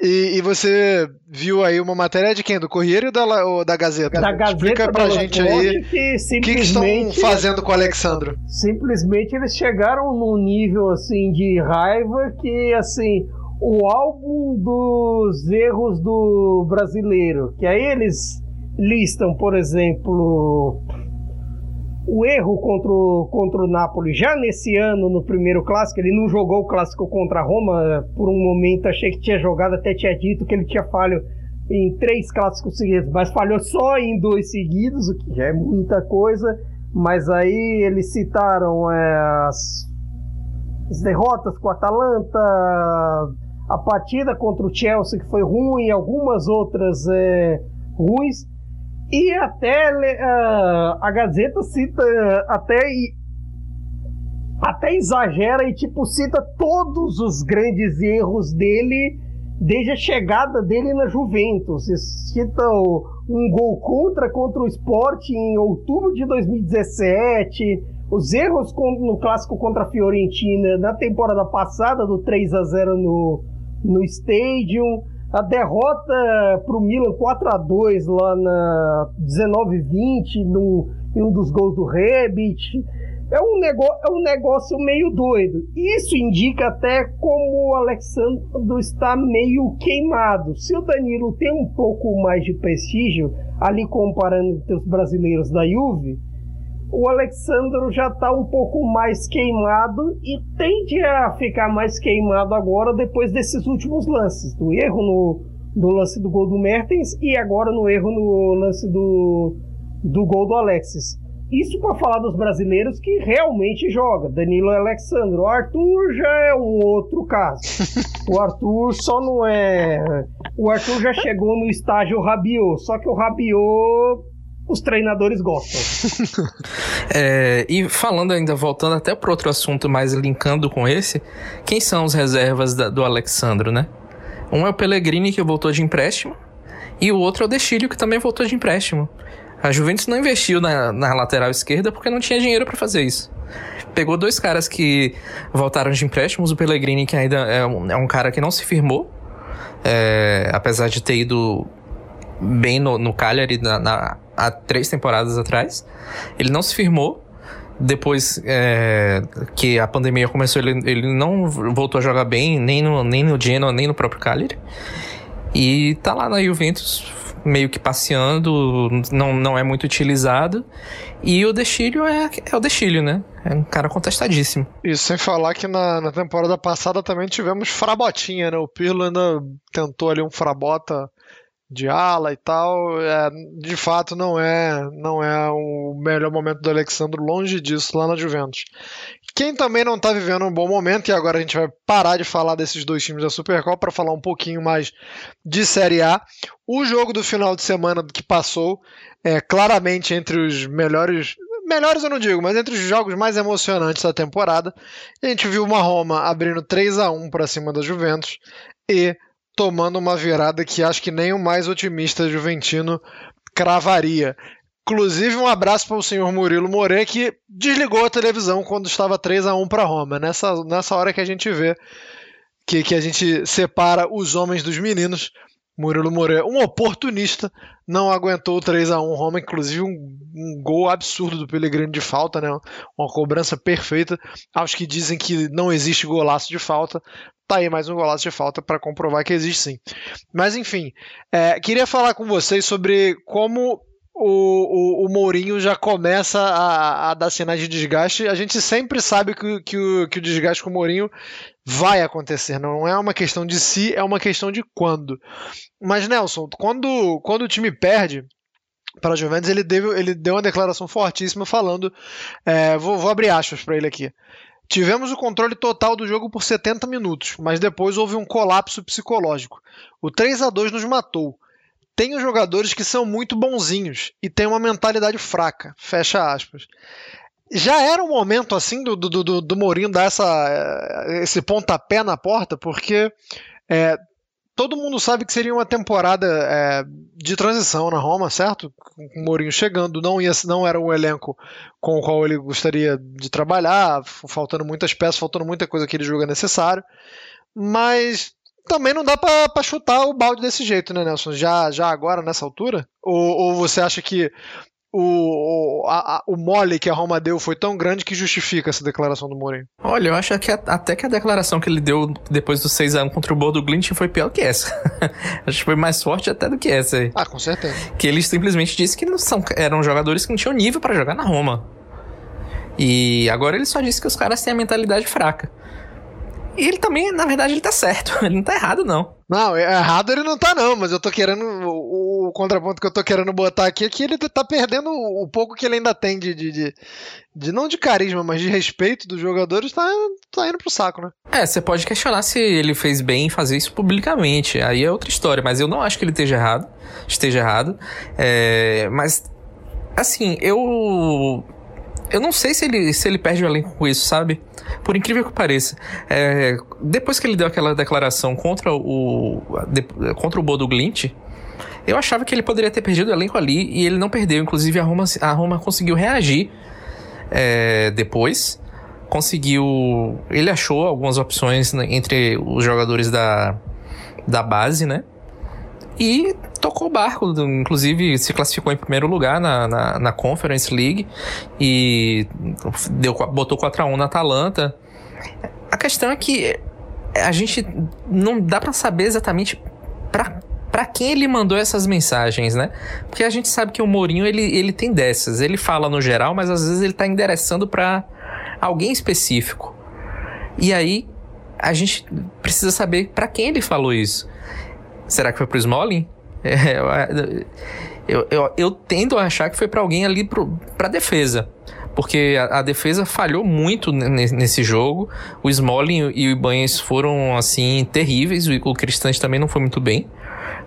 e, e você viu aí uma matéria de quem? Do Corriere ou da, ou da Gazeta? Da Gazeta Explica pra gente aí o que, que, estão fazendo com o Alexandro. Simplesmente eles chegaram num nível assim de raiva que assim o álbum dos erros do brasileiro, que aí eles listam, por exemplo, o erro contra o, contra o Napoli já nesse ano, no primeiro clássico. Ele não jogou o clássico contra a Roma. Por um momento achei que tinha jogado, até tinha dito que ele tinha falho em três clássicos seguidos, mas falhou só em dois seguidos, o que já é muita coisa. Mas aí eles citaram é, as, as derrotas com o Atalanta, a partida contra o Chelsea que foi ruim, algumas outras é, ruins. E até uh, a Gazeta cita até até exagera e tipo cita todos os grandes erros dele desde a chegada dele na Juventus. Cita um gol contra contra o Sport em outubro de 2017, os erros no clássico contra a Fiorentina na temporada passada do 3 a 0 no no Stadium a derrota para o Milan 4 a 2 lá na 19-20 em um dos gols do Rebic. É um, negócio, é um negócio meio doido. Isso indica até como o Alexandre está meio queimado. Se o Danilo tem um pouco mais de prestígio, ali comparando entre os brasileiros da Juve, o Alexandro já está um pouco mais queimado e tende a ficar mais queimado agora depois desses últimos lances, do erro no, no lance do gol do Mertens e agora no erro no lance do, do gol do Alexis. Isso para falar dos brasileiros que realmente joga, Danilo e Alexandro. O Arthur já é um outro caso. O Arthur só não é. O Arthur já chegou no estágio Rabiot, só que o Rabiot os treinadores gostam. é, e falando ainda, voltando até para outro assunto, mais linkando com esse, quem são os reservas da, do Alexandro, né? Um é o Pellegrini, que voltou de empréstimo, e o outro é o Destilho, que também voltou de empréstimo. A Juventus não investiu na, na lateral esquerda porque não tinha dinheiro para fazer isso. Pegou dois caras que voltaram de empréstimos, o Pellegrini, que ainda é um, é um cara que não se firmou, é, apesar de ter ido bem no, no Cagliari na, na, há três temporadas atrás. Ele não se firmou. Depois é, que a pandemia começou, ele, ele não voltou a jogar bem, nem no, nem no Genoa, nem no próprio Cagliari. E tá lá na Juventus, meio que passeando, não, não é muito utilizado. E o Destilho é, é o Destilho, né? É um cara contestadíssimo. Isso, sem falar que na, na temporada passada também tivemos Frabotinha, né? O Pirlo ainda tentou ali um Frabota de ala e tal, é, de fato não é não é o melhor momento do Alexandre, longe disso lá na Juventus. Quem também não está vivendo um bom momento, e agora a gente vai parar de falar desses dois times da Supercopa para falar um pouquinho mais de Série A. O jogo do final de semana que passou é claramente entre os melhores melhores eu não digo, mas entre os jogos mais emocionantes da temporada. A gente viu uma Roma abrindo 3 a 1 para cima da Juventus e tomando uma virada que acho que nem o mais otimista juventino cravaria. Inclusive, um abraço para o senhor Murilo More, que desligou a televisão quando estava 3 a 1 para Roma. Nessa, nessa hora que a gente vê que, que a gente separa os homens dos meninos. Murilo Moreira, um oportunista, não aguentou o 3 a 1 Roma, inclusive um, um, gol absurdo do Pellegrini de falta, né? Uma cobrança perfeita. Aos que dizem que não existe golaço de falta, tá aí mais um golaço de falta para comprovar que existe sim. Mas enfim, é, queria falar com vocês sobre como o, o, o Mourinho já começa a, a, dar sinais de desgaste. A gente sempre sabe que, que, o, que o desgaste com o Mourinho vai acontecer. Não é uma questão de se, é uma questão de quando. Mas, Nelson, quando, quando o time perde para a Juventus, ele deu, ele deu uma declaração fortíssima falando. É, vou, vou abrir aspas para ele aqui. Tivemos o controle total do jogo por 70 minutos, mas depois houve um colapso psicológico. O 3 a 2 nos matou tem jogadores que são muito bonzinhos e tem uma mentalidade fraca. Fecha aspas. Já era um momento assim do, do, do, do Mourinho dar essa, eh, esse pontapé na porta, porque é, todo mundo sabe que seria uma temporada é, de transição na Roma, certo? Com o Mourinho chegando, não, ia, não era um elenco com o qual ele gostaria de trabalhar, faltando muitas peças, faltando muita coisa que ele julga necessário. Mas também não dá para chutar o balde desse jeito, né, Nelson? Já, já agora, nessa altura? Ou, ou você acha que o, a, a, o mole que a Roma deu foi tão grande que justifica essa declaração do Mourinho? Olha, eu acho que a, até que a declaração que ele deu depois do 6x1 contra o Bodo Glint foi pior que essa. acho que foi mais forte até do que essa aí. Ah, com certeza. Que ele simplesmente disse que não são, eram jogadores que não tinham nível para jogar na Roma. E agora ele só disse que os caras têm a mentalidade fraca. E ele também, na verdade, ele tá certo. Ele não tá errado, não. Não, é, errado ele não tá, não, mas eu tô querendo. O, o contraponto que eu tô querendo botar aqui é que ele tá perdendo o pouco que ele ainda tem de. de, de, de não de carisma, mas de respeito dos jogadores, tá, tá indo pro saco, né? É, você pode questionar se ele fez bem em fazer isso publicamente. Aí é outra história, mas eu não acho que ele esteja errado. Esteja errado. É, mas, assim, eu eu não sei se ele, se ele perde o elenco com isso, sabe? Por incrível que pareça. É, depois que ele deu aquela declaração contra o, de, contra o Bodo Glint, eu achava que ele poderia ter perdido o elenco ali e ele não perdeu. Inclusive, a Roma, a Roma conseguiu reagir é, depois. Conseguiu. Ele achou algumas opções entre os jogadores da, da base, né? E tocou o barco, inclusive se classificou em primeiro lugar na, na, na Conference League e deu, botou 4x1 na Atalanta. A questão é que a gente não dá para saber exatamente para para quem ele mandou essas mensagens, né? Porque a gente sabe que o Mourinho ele, ele tem dessas, ele fala no geral, mas às vezes ele tá endereçando para alguém específico. E aí a gente precisa saber para quem ele falou isso. Será que foi pro Smalling? É, eu, eu, eu, tendo a achar que foi para alguém ali pro, pra defesa. Porque a, a, defesa falhou muito nesse jogo. O Smalling e o Ibanez foram, assim, terríveis. O, o Cristante também não foi muito bem.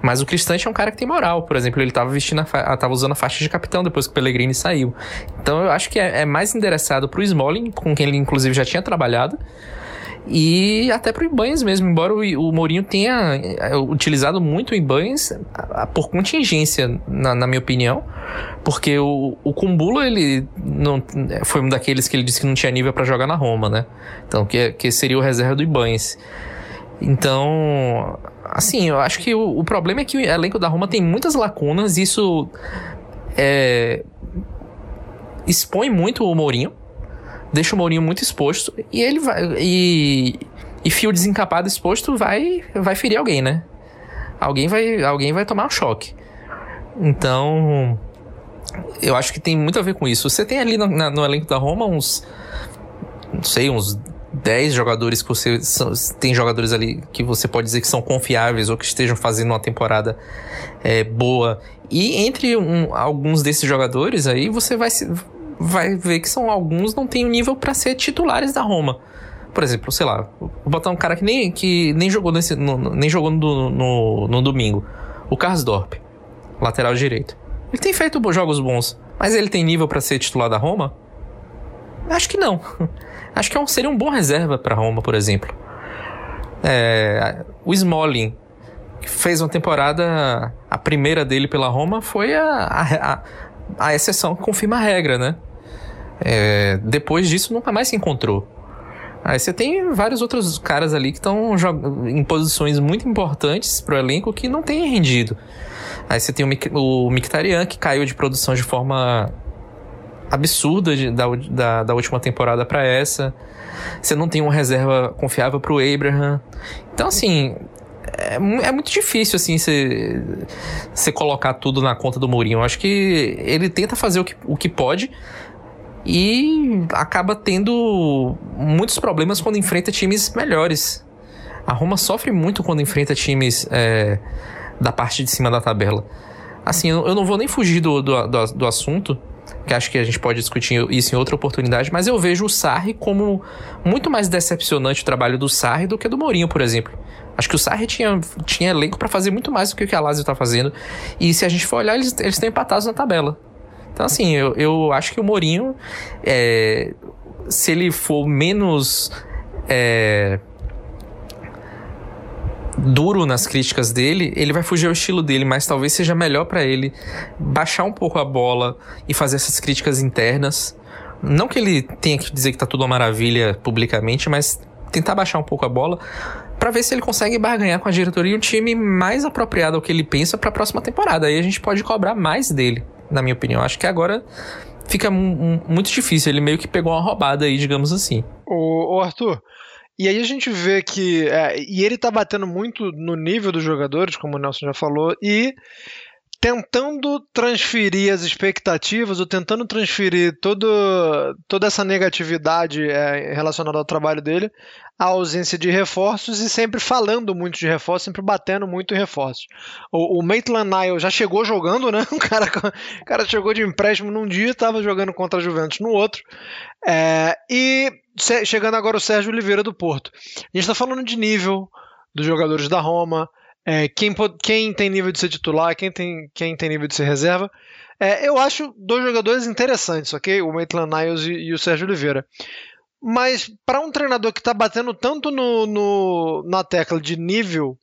Mas o Cristante é um cara que tem moral. Por exemplo, ele estava vestindo a tava usando a faixa de capitão depois que o Pellegrini saiu. Então eu acho que é, é mais endereçado pro Smalling, com quem ele inclusive já tinha trabalhado. E até pro Ibanez mesmo, embora o, o Mourinho tenha é, utilizado muito o Ibanez por contingência, na, na minha opinião. Porque o, o Kumbulo, ele não, foi um daqueles que ele disse que não tinha nível para jogar na Roma, né? Então, que, que seria o reserva do Ibanez. Então, assim, eu acho que o, o, problema é que o elenco da Roma tem muitas lacunas, isso é, expõe muito o Mourinho, deixa o Mourinho muito exposto, e ele vai. E, e fio desencapado exposto vai, vai ferir alguém, né? Alguém vai, alguém vai tomar um choque. Então, eu acho que tem muito a ver com isso. Você tem ali no, na, no elenco da Roma uns. Não sei, uns 10 jogadores que você. São, tem jogadores ali que você pode dizer que são confiáveis ou que estejam fazendo uma temporada é, boa. E entre um, alguns desses jogadores aí, você vai, vai ver que são alguns não tem o nível para ser titulares da Roma. Por exemplo, sei lá, vou botar um cara que nem, que nem jogou, nesse, no, nem jogou no, no, no domingo. O Karsdorp, lateral direito. Ele tem feito jogos bons, mas ele tem nível para ser titular da Roma? Acho que não. Acho que é um, seria um bom reserva para Roma, por exemplo. É, o Smalling, que fez uma temporada, a primeira dele pela Roma, foi a, a, a exceção que confirma a regra, né? É, depois disso, nunca mais se encontrou. Aí você tem vários outros caras ali que estão em posições muito importantes para o elenco que não têm rendido. Aí você tem o, o Mictarian, que caiu de produção de forma absurda de, da, da, da, última temporada para essa. Você não tem uma reserva confiável para o Abraham. Então, assim, é, é, muito difícil, assim, você colocar tudo na conta do Mourinho. Eu acho que ele tenta fazer o que, o que pode e acaba tendo muitos problemas quando enfrenta times melhores. A Roma sofre muito quando enfrenta times é, da parte de cima da tabela. Assim, eu não vou nem fugir do, do, do, do assunto, que acho que a gente pode discutir isso em outra oportunidade, mas eu vejo o Sarri como muito mais decepcionante o trabalho do Sarri do que do Mourinho, por exemplo. Acho que o Sarri tinha, tinha elenco para fazer muito mais do que o que a Lazio tá fazendo. E se a gente for olhar, eles, eles estão empatados na tabela. Então, assim, eu, eu acho que o Mourinho, é, se ele for menos. É, duro nas críticas dele, ele vai fugir ao estilo dele, mas talvez seja melhor para ele baixar um pouco a bola e fazer essas críticas internas. Não que ele tenha que dizer que tá tudo uma maravilha publicamente, mas tentar baixar um pouco a bola para ver se ele consegue barganhar com a diretoria um time mais apropriado ao que ele pensa para a próxima temporada. Aí a gente pode cobrar mais dele, na minha opinião. Acho que agora fica muito difícil. Ele meio que pegou uma roubada aí, digamos assim. O, o Arthur, e aí a gente vê que. É, e ele tá batendo muito no nível dos jogadores, como o Nelson já falou, e tentando transferir as expectativas ou tentando transferir todo, toda essa negatividade é, relacionada ao trabalho dele à ausência de reforços e sempre falando muito de reforços, sempre batendo muito em reforços. O, o Maitland Nile já chegou jogando, né? O cara, o cara chegou de empréstimo num dia estava jogando contra a Juventus no outro. É, e chegando agora o Sérgio Oliveira do Porto. A gente está falando de nível dos jogadores da Roma, é, quem, quem tem nível de ser titular, quem tem, quem tem nível de ser reserva. É, eu acho dois jogadores interessantes, ok? O Maitland Niles e, e o Sérgio Oliveira. Mas para um treinador que está batendo tanto no, no, na tecla de nível,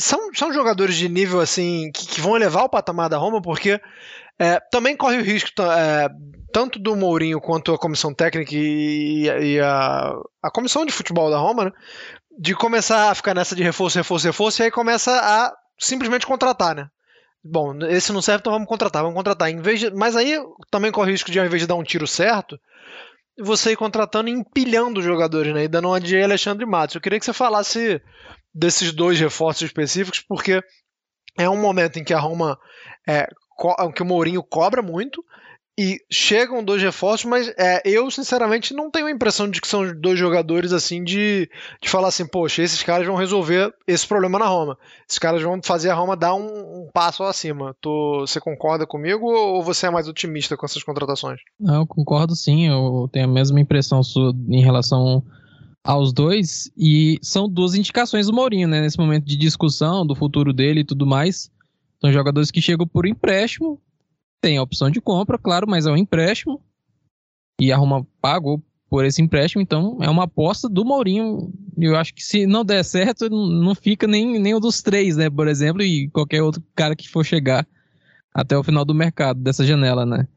são, são jogadores de nível assim que, que vão elevar o patamar da Roma, porque é, também corre o risco é, tanto do Mourinho quanto a comissão técnica e, e a, a, comissão de futebol da Roma, né, de começar a ficar nessa de reforço, reforço, reforço, e aí começa a simplesmente contratar, né? Bom, esse não serve, então vamos contratar, vamos contratar. Em vez de, mas aí também corre o risco de, ao invés de dar um tiro certo, você ir contratando e empilhando os jogadores, né? E dando uma de Alexandre Matos. Eu queria que você falasse desses dois reforços específicos, porque é um momento em que a Roma é, que o Mourinho cobra muito e chegam dois reforços, mas é, eu sinceramente não tenho a impressão de que são dois jogadores assim de, de falar assim, poxa, esses caras vão resolver esse problema na Roma. Esses caras vão fazer a Roma dar um, um passo acima. Tô, você concorda comigo ou você é mais otimista com essas contratações? Não, eu concordo sim. Eu tenho a mesma impressão em relação aos dois e são duas indicações do Mourinho, né? Nesse momento de discussão do futuro dele e tudo mais. São jogadores que chegam por empréstimo, tem a opção de compra, claro, mas é um empréstimo e a Roma pagou por esse empréstimo, então é uma aposta do Mourinho. Eu acho que se não der certo, não fica nem, nem um dos três, né? Por exemplo, e qualquer outro cara que for chegar até o final do mercado, dessa janela, né?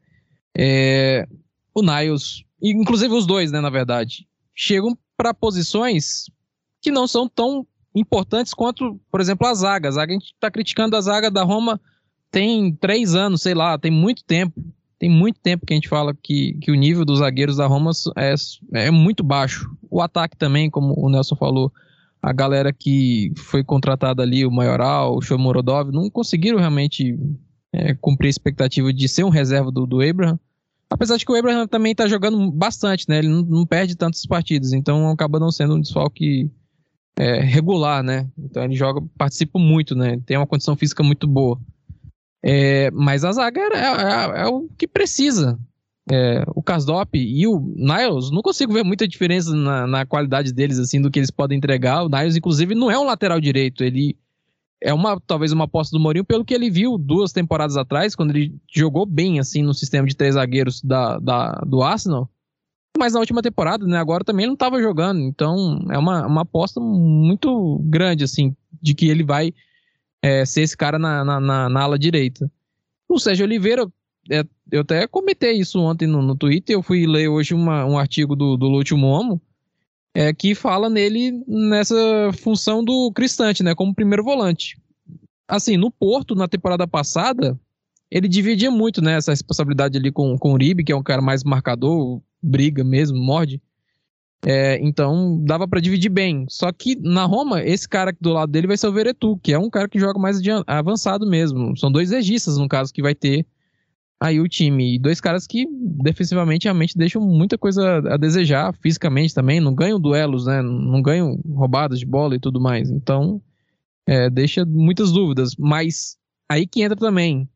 É, o Niles, inclusive os dois, né, na verdade, chegam para posições que não são tão importantes quanto, por exemplo, a zaga. A zaga, a gente está criticando a zaga da Roma tem três anos, sei lá, tem muito tempo. Tem muito tempo que a gente fala que, que o nível dos zagueiros da Roma é, é muito baixo. O ataque também, como o Nelson falou, a galera que foi contratada ali, o Maioral, o Shomorodov, não conseguiram realmente é, cumprir a expectativa de ser um reserva do, do Abraham. Apesar de que o Abraham também está jogando bastante, né? Ele não, não perde tantas partidas, então acaba não sendo um desfalque é, regular, né? Então ele joga, participa muito, né? Tem uma condição física muito boa. É, mas a zaga é, é, é, o que precisa. É, o Kasdop e o Niles, não consigo ver muita diferença na, na, qualidade deles, assim, do que eles podem entregar. O Niles, inclusive, não é um lateral direito. Ele é uma talvez uma aposta do Mourinho pelo que ele viu duas temporadas atrás, quando ele jogou bem, assim, no sistema de três zagueiros da, da do Arsenal. Mas na última temporada, né, agora também ele não estava jogando. Então, é uma, uma aposta muito grande, assim, de que ele vai é, ser esse cara na, na, na, na, ala direita. O Sérgio Oliveira, é, eu até comentei isso ontem no, no Twitter, eu fui ler hoje uma, um artigo do, do Lúcio Momo, é, que fala nele nessa função do Cristante, né, como primeiro volante. Assim, no Porto, na temporada passada, ele dividia muito, né, essa responsabilidade ali com, com o Uribe, que é um cara mais marcador, briga mesmo, morde. É, então dava para dividir bem. Só que na Roma, esse cara do lado dele vai ser o Veretu, que é um cara que joga mais avançado mesmo. São dois registas, no caso, que vai ter aí o time. E dois caras que defensivamente realmente deixam muita coisa a desejar, fisicamente também. Não ganham duelos, né? Não ganham roubadas de bola e tudo mais. Então é, deixa muitas dúvidas. Mas aí que entra também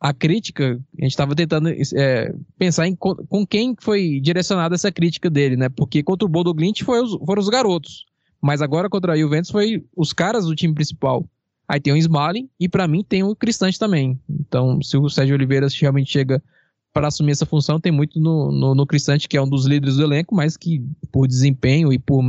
a crítica, a gente estava tentando é, pensar em com quem foi direcionada essa crítica dele, né? Porque contra o Bodo Glint os, foram os garotos, mas agora contra a Juventus foi os caras do time principal. Aí tem o Smalling e para mim tem o Cristante também. Então, se o Sérgio Oliveira realmente chega para assumir essa função, tem muito no, no, no, Cristante, que é um dos líderes do elenco, mas que por desempenho e por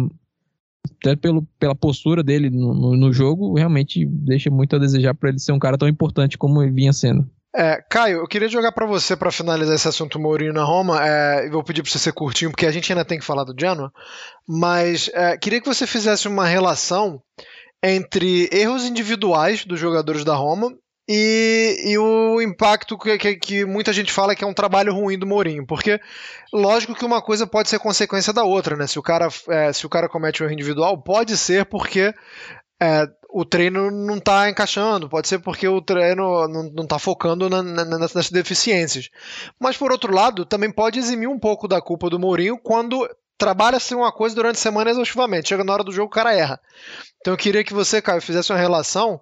até pelo, pela postura dele no, no, no jogo, realmente deixa muito a desejar para ele ser um cara tão importante como ele vinha sendo. É, Caio, eu queria jogar para você para finalizar esse assunto Mourinho na Roma. É, vou pedir para você ser curtinho, porque a gente ainda tem que falar do Genoa. Mas é, queria que você fizesse uma relação entre erros individuais dos jogadores da Roma e, e o impacto que, que, que, muita gente fala que é um trabalho ruim do Mourinho. Porque, lógico que uma coisa pode ser consequência da outra, né? Se o cara, é, se o cara comete um erro individual, pode ser porque é, o treino não está encaixando, pode ser porque o treino não está focando na, na, nas deficiências. Mas por outro lado, também pode eximir um pouco da culpa do Mourinho quando trabalha-se uma coisa durante a semana exaustivamente. Chega na hora do jogo, o cara erra. Então eu queria que você, Caio, fizesse uma relação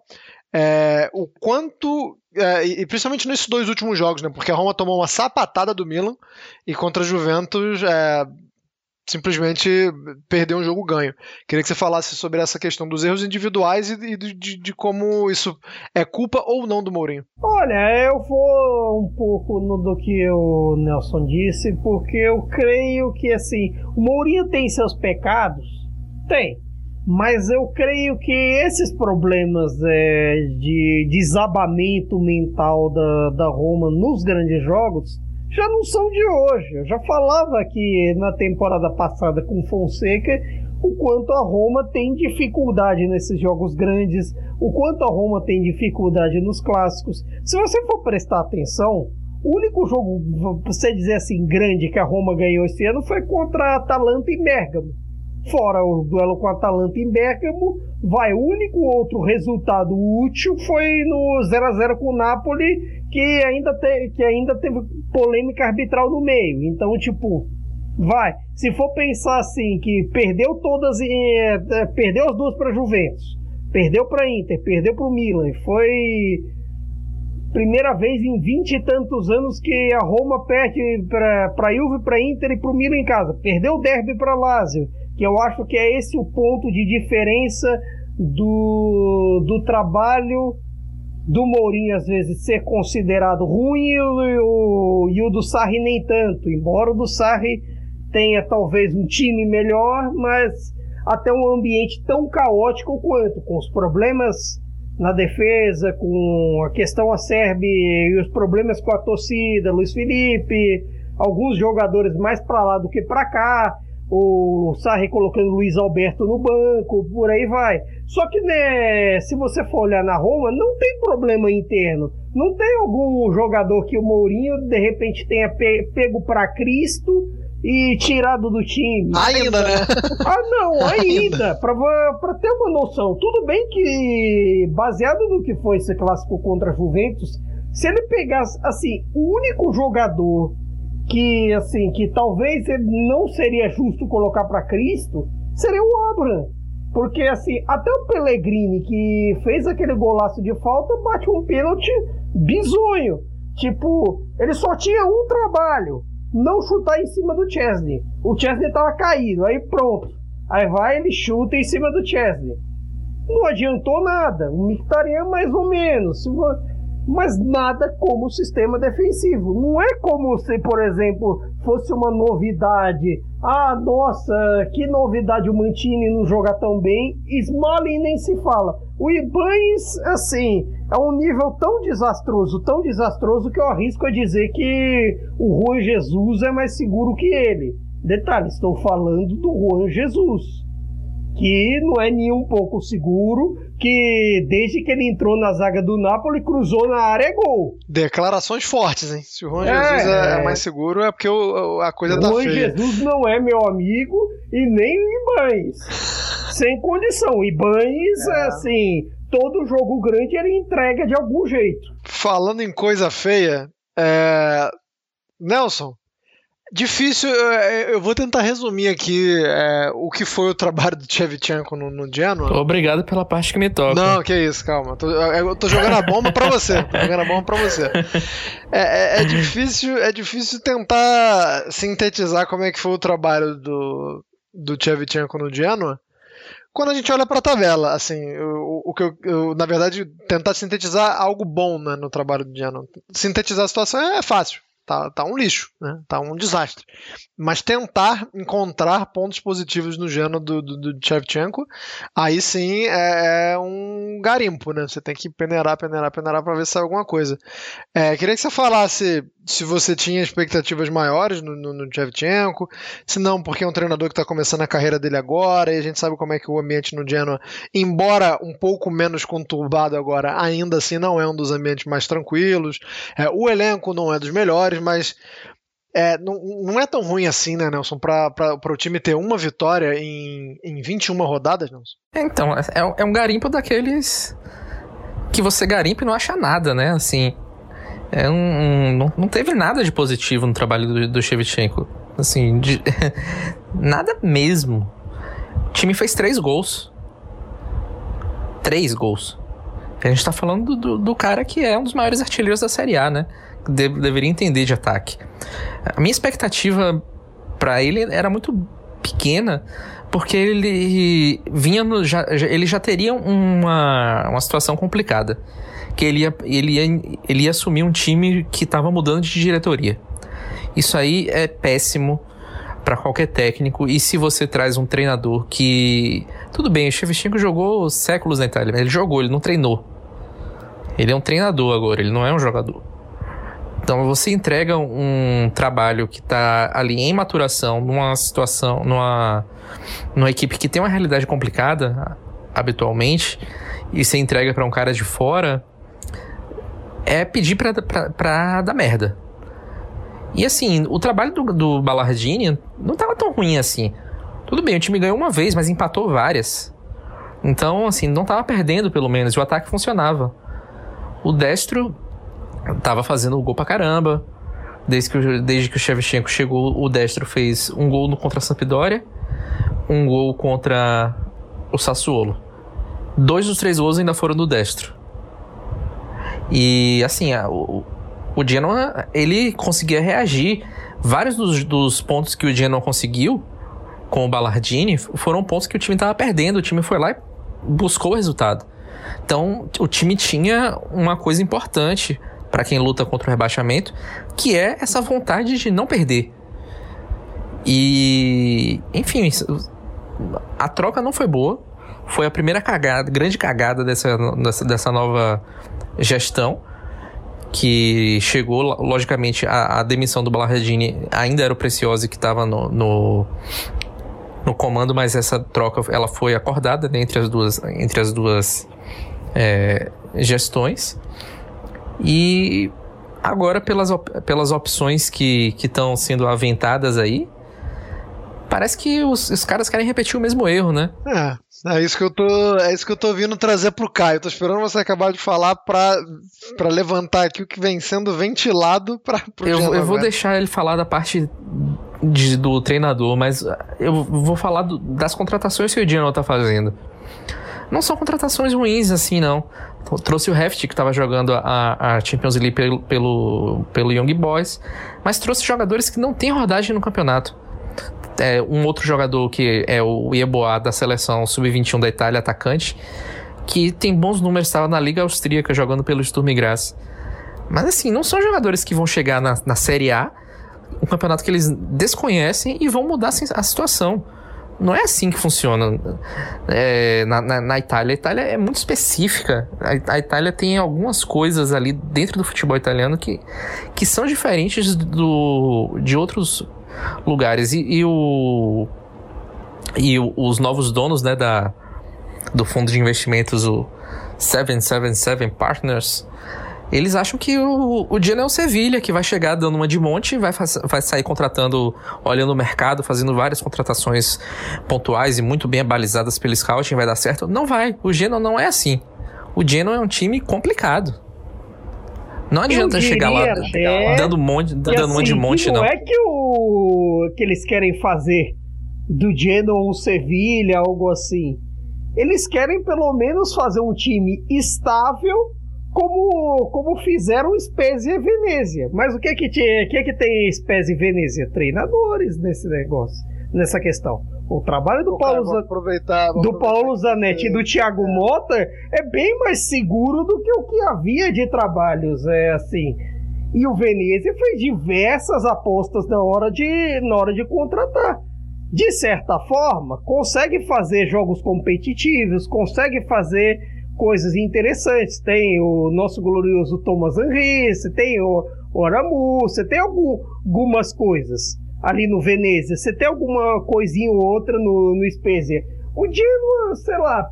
é, o quanto. É, e principalmente nesses dois últimos jogos, né? Porque a Roma tomou uma sapatada do Milan e contra a Juventus é, simplesmente perder um jogo ganho. Queria que você falasse sobre essa questão dos erros individuais e de, de, de, como isso é culpa ou não do Mourinho. Olha, eu vou um pouco no do que o Nelson disse, porque eu creio que assim, o Mourinho tem seus pecados? Tem. Mas eu creio que esses problemas é, de desabamento mental da, da Roma nos grandes jogos já não são de hoje. Eu já falava aqui na temporada passada com Fonseca o quanto a Roma tem dificuldade nesses jogos grandes, o quanto a Roma tem dificuldade nos clássicos. Se você for prestar atenção, o único jogo, você dizer assim, grande que a Roma ganhou esse ano foi contra a Atalanta e Bergamo. Fora o duelo com a Atalanta em Bergamo, vai, o único outro resultado útil foi no 0 a 0 com o Napoli, que ainda, te, que ainda teve polêmica arbitral no meio. Então, tipo, vai. Se for pensar assim, que perdeu todas, é, é, perdeu as duas para Juventus, perdeu para Inter, perdeu para o Milan, foi primeira vez em vinte e tantos anos que a Roma perde para Juve, para Inter e para o Milan em casa. Perdeu o derby para Lazio Que eu acho que é esse o ponto de diferença do, do trabalho do Mourinho às vezes ser considerado ruim e o, e o do Sarri nem tanto. Embora o do Sarri tenha talvez um time melhor, mas até um ambiente tão caótico quanto, com os problemas na defesa, com a questão acerbe e os problemas com a torcida, Luiz Felipe, alguns jogadores mais para lá do que para cá, o Sarri colocando Luiz Alberto no banco, por aí vai. Só que né, se você for olhar na Roma, não tem problema interno. Não tem algum jogador que o Mourinho de repente tenha pe pego para Cristo e tirado do time. Ainda, né? Ah, não, ainda. Para ter uma noção. Tudo bem que, baseado no que foi esse clássico contra a Juventus, se ele pegasse, assim, o único jogador que, assim, que talvez não seria justo colocar para Cristo, seria o Abraham. Porque, assim, até o Pellegrini, que fez aquele golaço de falta, bate um pênalti bizonho. Tipo, ele só tinha um trabalho: não chutar em cima do Chesney. O Chesney tava caído, aí pronto. Aí vai, ele chuta em cima do Chesney. Não adiantou nada. O Mkhitaryan mais ou menos mas nada como o sistema defensivo. Não é como se, por exemplo, fosse uma novidade. Ah, nossa, que novidade o Mantini não joga tão bem. Smalling nem se fala. O Ibanes, assim, é um nível tão desastroso, tão desastroso que eu arrisco a dizer que o Juan Jesus é mais seguro que ele. Detalhe, estou falando do Juan Jesus que não é nem um pouco seguro, que desde que ele entrou na zaga do Napoli, cruzou na área é gol. Declarações fortes, hein? Se o Juan é, Jesus é, é, mais seguro, é porque o, a coisa o tá Juan feia. Jesus não é meu amigo e nem o Ibanes. Sem condição. Ibanes, é. assim, todo jogo grande ele entrega de algum jeito. Falando em coisa feia, é... Nelson, Difícil, eu vou tentar resumir aqui é, o que foi o trabalho do Chevchenko no, no Genoa. Obrigado pela parte que me toca. Não, que isso, calma. Tô, eu tô jogando a bomba pra você. Tô jogando a bomba pra você. É, é, é, difícil, é difícil tentar sintetizar como é que foi o trabalho do, do Chevchenko no Genoa quando a gente olha para a tabela, assim, o, o que eu, eu, na verdade, tentar sintetizar algo bom né, no trabalho do Genoa. Sintetizar a situação é fácil. Tá, tá um lixo, né? Tá um desastre. Mas tentar encontrar pontos positivos no Genoa do, do, do Shevchenko, aí sim é, é, um garimpo, né? Você tem que peneirar, peneirar, peneirar para ver se sai alguma coisa. É, queria que você falasse se você tinha expectativas maiores no, no, no Shevchenko, se não, porque é um treinador que está começando a carreira dele agora, e a gente sabe como é que o ambiente no Genoa, embora um pouco menos conturbado agora, ainda assim não é um dos ambientes mais tranquilos. É, o elenco não é dos melhores, mas é, não, não é tão ruim assim, né, Nelson, para o time ter uma vitória em, em 21 rodadas, Nelson? Então, é, é um garimpo daqueles que você garimpa e não acha nada, né? Assim, é um, não, não teve nada de positivo no trabalho do, do Shevchenko. Assim, de, nada mesmo. O time fez três gols. Três gols. A gente tá falando do, do cara que é um dos maiores artilheiros da Série A, né? De, deveria entender de ataque. A minha expectativa para ele era muito pequena, porque ele vinha no, já, ele já teria uma, uma situação complicada que ele ia, ele ia, ele ia assumir um time que estava mudando de diretoria. Isso aí é péssimo para qualquer técnico. E se você traz um treinador que. Tudo bem, o Shevchenko jogou séculos na Itália, ele jogou, ele não treinou. Ele é um treinador agora, ele não é um jogador. Então você entrega um trabalho que está ali em maturação, numa situação, numa, numa equipe que tem uma realidade complicada habitualmente, e você entrega para um cara de fora, é pedir pra dar merda. E assim, o trabalho do, do Ballardini não tava tão ruim assim. Tudo bem, o time ganhou uma vez, mas empatou várias. Então, assim, não tava perdendo pelo menos, o ataque funcionava. O Destro tava fazendo gol pra caramba. Desde que, o, desde que o Shevchenko chegou, o Destro fez um gol no contra a Sampdoria, um gol contra o Sassuolo. Dois dos três gols ainda foram do Destro. E assim, a, o, o Genoa, ele conseguia reagir. Vários dos, dos pontos que o Genoa conseguiu com o Ballardini foram pontos que o time estava perdendo. O time foi lá e buscou o resultado. Então, o time tinha uma coisa importante para quem luta contra o rebaixamento, que é essa vontade de não perder. E, enfim, a troca não foi boa. Foi a primeira cagada, grande cagada dessa, dessa, nova gestão que chegou, logicamente, a, a demissão do Ballardini ainda era o Preciosi que estava no, no, no, comando, mas essa troca ela foi acordada né, entre as duas, entre as duas é, gestões. E agora, pelas, op pelas opções que estão sendo aventadas aí, parece que os, os, caras querem repetir o mesmo erro, né? É. É isso que eu tô, é isso que eu tô vindo trazer pro Caio. Tô esperando você acabar de falar para para levantar aqui o que vem sendo ventilado para eu, eu vou deixar ele falar da parte de, do treinador, mas eu vou falar do, das contratações que o Dino tá fazendo. Não são contratações ruins assim, não. Trouxe o Heft, que estava jogando a, a, Champions League pelo, pelo, pelo Young Boys, mas trouxe jogadores que não têm rodagem no campeonato é, um outro jogador que é o Ieboá da seleção sub-21 da Itália, atacante, que tem bons números, estava na Liga Austríaca jogando pelo Sturm Graz. Mas assim, não são jogadores que vão chegar na, na Série A, um campeonato que eles desconhecem e vão mudar a situação. Não é assim que funciona é, na, na, na, Itália. A Itália é muito específica. A, a, Itália tem algumas coisas ali dentro do futebol italiano que, que são diferentes do, de outros lugares. E, e o. E o, os novos donos né, da, do fundo de investimentos, o 777 Partners, eles acham que o, o Genoa é o Sevilha, que vai chegar dando uma de monte, vai, vai sair contratando, olhando o mercado, fazendo várias contratações pontuais e muito bem abalizadas pelo scouting, vai dar certo. Não vai. O Genoa não é assim. O Genoa é um time complicado. Não adianta chegar lá até... dando monte, dando assim, um monte de monte, não. Não é que o que eles querem fazer do Genoa um Sevilha, algo assim. Eles querem pelo menos fazer um time estável, como, como fizeram Spezia e Venezia. Mas o que é que, que, que, é que tem Spezia e Venezia? Treinadores nesse negócio, nessa questão. O trabalho do Paulo, aproveitar, do Paulo Zanetti e do Thiago é. Mota é bem mais seguro do que o que havia de trabalhos, é assim. E o Venezia fez diversas apostas na hora de, na hora de contratar. De certa forma, consegue fazer jogos competitivos, consegue fazer coisas interessantes. Tem o nosso glorioso Thomas Henry, você tem o, o Aramu, você tem algum, algumas coisas ali no Venezia, você tem alguma coisinha ou outra no, no Spezia. O Genoa, sei lá,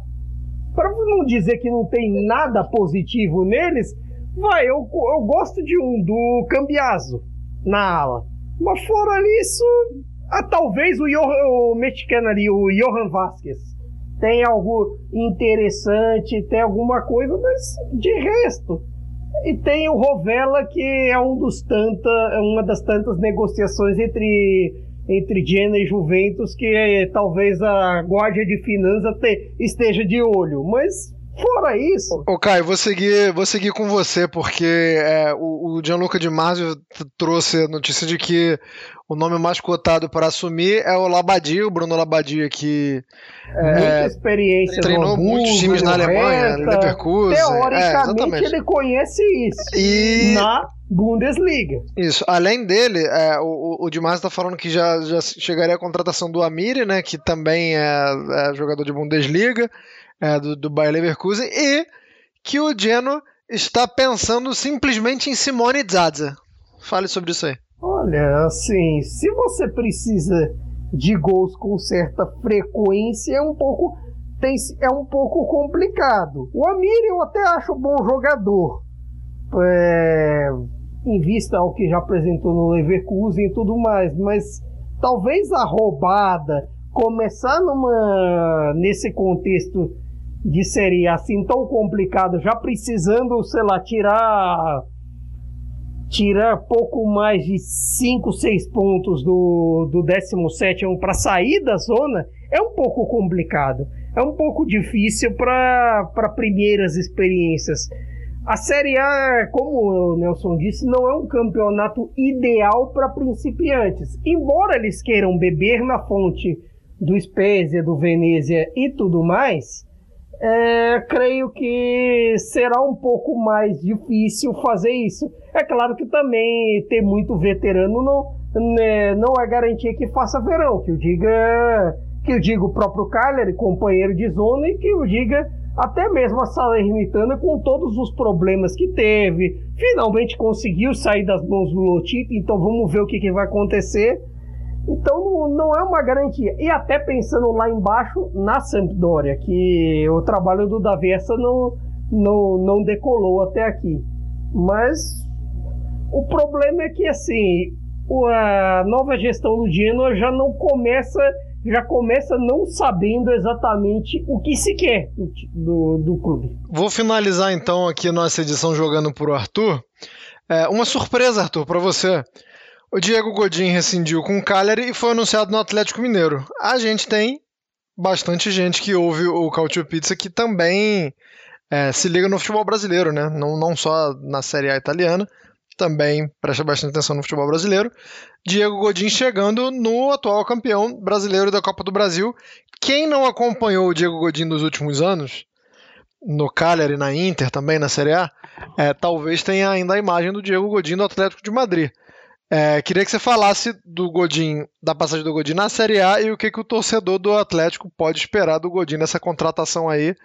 para não dizer que não tem nada positivo neles, vai, eu, eu gosto de um, do Cambiaso, na ala. Mas fora isso, ah, talvez o, o mexicano ali, o Johan Vasquez, tem algo interessante, tem alguma coisa, mas de resto, e tem o Rovella, que é um dos tanta, uma das tantas negociações entre, entre Genoa e Juventus, que é, talvez a Guardia de Finanças esteja de olho. Mas Fora isso. Ô, Caio, vou seguir, vou seguir com você, porque é, o, o Gianluca Di Marzio trouxe a notícia de que o nome mais cotado para assumir é o Labadia, o Bruno Labadia, que é, muita experiência treinou Hamburgo, muitos times na Alemanha, no Leverkusen. Teoricamente, é, ele conhece isso e... na Bundesliga. Isso. Além dele, é, o, o Dimás está falando que já, já chegaria a contratação do Amiri, né, que também é, é jogador de Bundesliga é, do, do Bayer Leverkusen, e que o Genoa está pensando simplesmente em Simone Zaza. Fale sobre isso aí. Olha, assim, se você precisa de gols com certa frequência, é um pouco tem, é um pouco complicado. O Amir eu até acho bom jogador. É, em vista ao que já apresentou no Leverkusen e tudo mais, mas talvez a roubada começar numa nesse contexto de série assim tão complicado, já precisando, sei lá, tirar tirar pouco mais de 5, 6 pontos do, do 17 para sair da zona, é um pouco complicado. É um pouco difícil para primeiras experiências. A Série A, como o Nelson disse, não é um campeonato ideal para principiantes. Embora eles queiram beber na fonte do Spezia, do Venezia e tudo mais, é, creio que será um pouco mais difícil fazer isso. É claro que também ter muito veterano não, né, não é garantia que faça verão, que eu diga que eu diga o próprio Cagliari, companheiro de zona, e que eu diga até mesmo a Salernitana com todos os problemas que teve, finalmente conseguiu sair das mãos do Lotito, então vamos ver o que, que vai acontecer. Então não, é uma garantia. E até pensando lá embaixo na Sampdoria, que o trabalho do Davi essa não, não, não decolou até aqui. Mas o problema é que assim, a nova gestão do Genoa já não começa já começa não sabendo exatamente o que se quer do, do, do clube. Vou finalizar então aqui nossa edição jogando por Arthur. É, uma surpresa, Arthur, para você. O Diego Godin rescindiu com o Cagliari e foi anunciado no Atlético Mineiro. A gente tem bastante gente que ouve o Cautio Pizza que também é, se liga no futebol brasileiro, né? Não, não só na Série A italiana, também presta bastante atenção no futebol brasileiro. Diego Godin chegando no atual campeão brasileiro da Copa do Brasil. Quem não acompanhou o Diego Godin nos últimos anos, no Cagliari, na Inter, também na Série A, é, talvez tenha ainda a imagem do Diego Godin do Atlético de Madrid. É, queria que você falasse do Godin, da passagem do Godin na Série A e o que, que o torcedor do Atlético pode esperar do Godin nessa contratação aí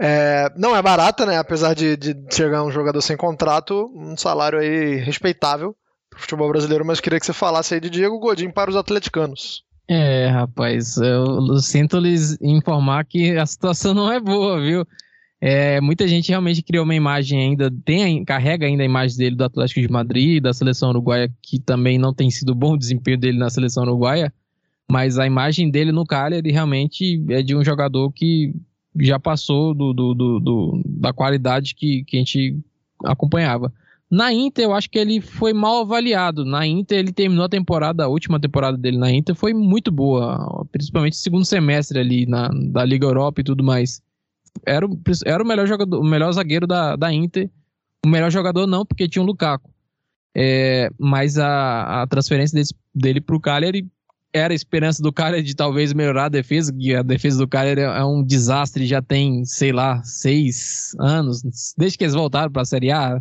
é, não é barata, né? Apesar de, de chegar um jogador sem contrato, um salário aí respeitável pro futebol brasileiro, mas queria que você falasse aí de Diego Godin para os atleticanos. É, rapaz, eu sinto lhes informar que a situação não é boa, viu? É, muita gente realmente criou uma imagem ainda, tem, carrega ainda a imagem dele do Atlético de Madrid, da seleção uruguaia, que também não tem sido bom o desempenho dele na seleção uruguaia, mas a imagem dele no Cagliari realmente é de um jogador que já passou do, do, do, do, da qualidade que, que a gente acompanhava. Na Inter, eu acho que ele foi mal avaliado. Na Inter, ele terminou a temporada, a última temporada dele na Inter foi muito boa, principalmente o segundo semestre ali na, da Liga Europa e tudo mais. Era, o, era o melhor jogador, o melhor zagueiro da, da Inter. O melhor jogador não, porque tinha o Lukaku. É, mas a, a transferência desse, dele para o Cagliari era a esperança do cara de talvez melhorar a defesa, que a defesa do cara é um desastre, já tem, sei lá, seis anos, desde que eles voltaram para a Série A,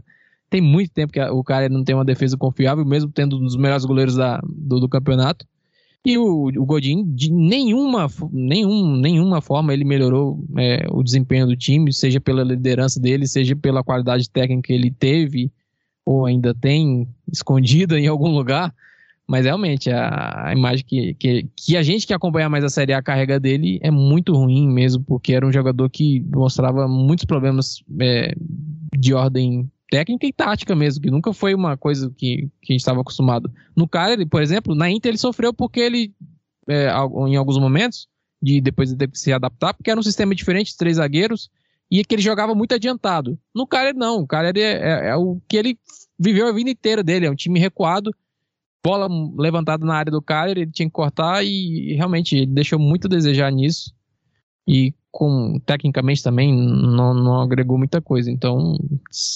tem muito tempo que o cara não tem uma defesa confiável, mesmo tendo um dos melhores goleiros da, do, do campeonato. E o, o Godin, de nenhuma, nenhum, nenhuma forma, ele melhorou é, o desempenho do time, seja pela liderança dele, seja pela qualidade técnica que ele teve, ou ainda tem escondida em algum lugar. Mas realmente, a, a imagem que, que, que, a gente que acompanha mais a Série A carrega dele é muito ruim mesmo, porque era um jogador que mostrava muitos problemas é, de ordem técnica e tática mesmo, que nunca foi uma coisa que, que a gente estava acostumado. No Cagliari, por exemplo, na Inter ele sofreu porque ele, é, em alguns momentos, de depois de ter que se adaptar, porque era um sistema diferente, três zagueiros, e que ele jogava muito adiantado. No Cagliari não, o Cagliari é, é, é o que ele viveu a vida inteira dele, é um time recuado, bola levantada na área do cara, ele tinha que cortar e realmente ele deixou muito a desejar nisso. E com tecnicamente também não, não agregou muita coisa. Então,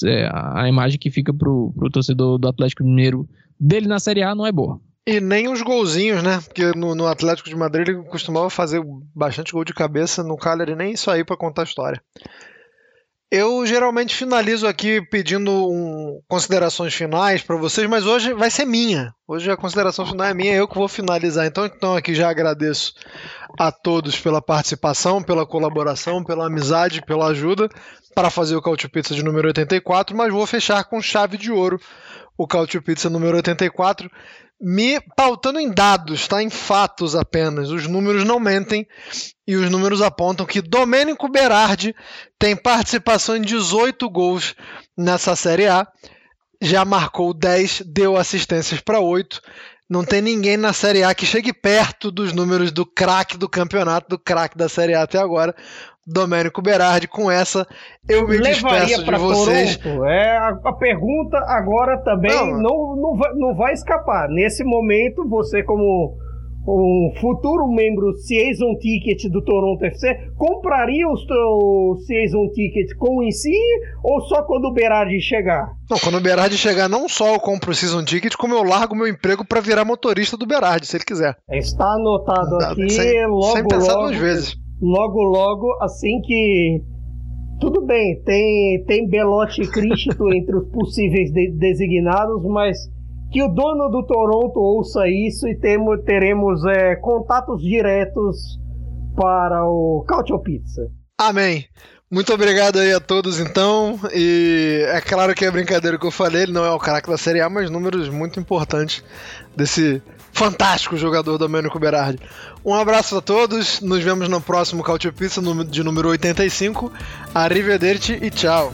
é, a imagem que fica pro, pro torcedor do Atlético Mineiro dele na Série A não é boa. E nem os golzinhos, né? Porque no, no Atlético de Madrid ele costumava fazer bastante gol de cabeça, no Cagliari nem isso aí para contar a história. Eu geralmente finalizo aqui pedindo um, considerações finais para vocês, mas hoje vai ser minha. Hoje a consideração final é minha, eu que vou finalizar. Então, então aqui já agradeço a todos pela participação, pela colaboração, pela amizade, pela ajuda para fazer o Cautio Pizza de número 84, mas vou fechar com chave de ouro o Cautio Pizza número 84 me pautando em dados, tá? Em fatos apenas. Os números não mentem e os números apontam que Domênico Berardi tem participação em 18 gols nessa Série A. Já marcou 10, deu assistências para 8. Não tem ninguém na Série A que chegue perto dos números do craque do campeonato, do craque da Série A até agora. Domênico Berardi. Com essa, eu me Levaria despeço de vocês. Toronto. É, a, a, pergunta agora também não. Não, não, vai, não vai escapar. Nesse momento, você como um futuro membro Season Ticket do Toronto FC, compraria o Season Ticket com o Insigne ou só quando o Berardi chegar? Não, quando o Berardi chegar, não só eu compro o Season Ticket, como eu largo meu emprego para virar motorista do Berardi, se ele quiser. Está anotado aqui, sem, logo, sem pensar logo, duas vezes. Logo, logo, assim que tudo bem, tem, tem Belote e Cristo entre os possíveis de, designados, mas que o dono do Toronto ouça isso e temo, teremos é, contatos diretos para o Cautio Pizza. Amém. Muito obrigado aí a todos, então. E é claro que é brincadeira que eu falei, ele não é o craque da Série A, mas números muito importantes desse fantástico jogador do Domênico Berardi. Um abraço a todos, nos vemos no próximo Cautio Pizza de número 85. Arrivederci e tchau.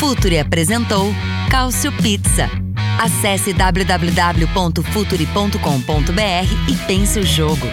Futuri apresentou Cálcio Pizza. Acesse www.futuri.com.br e pense o jogo.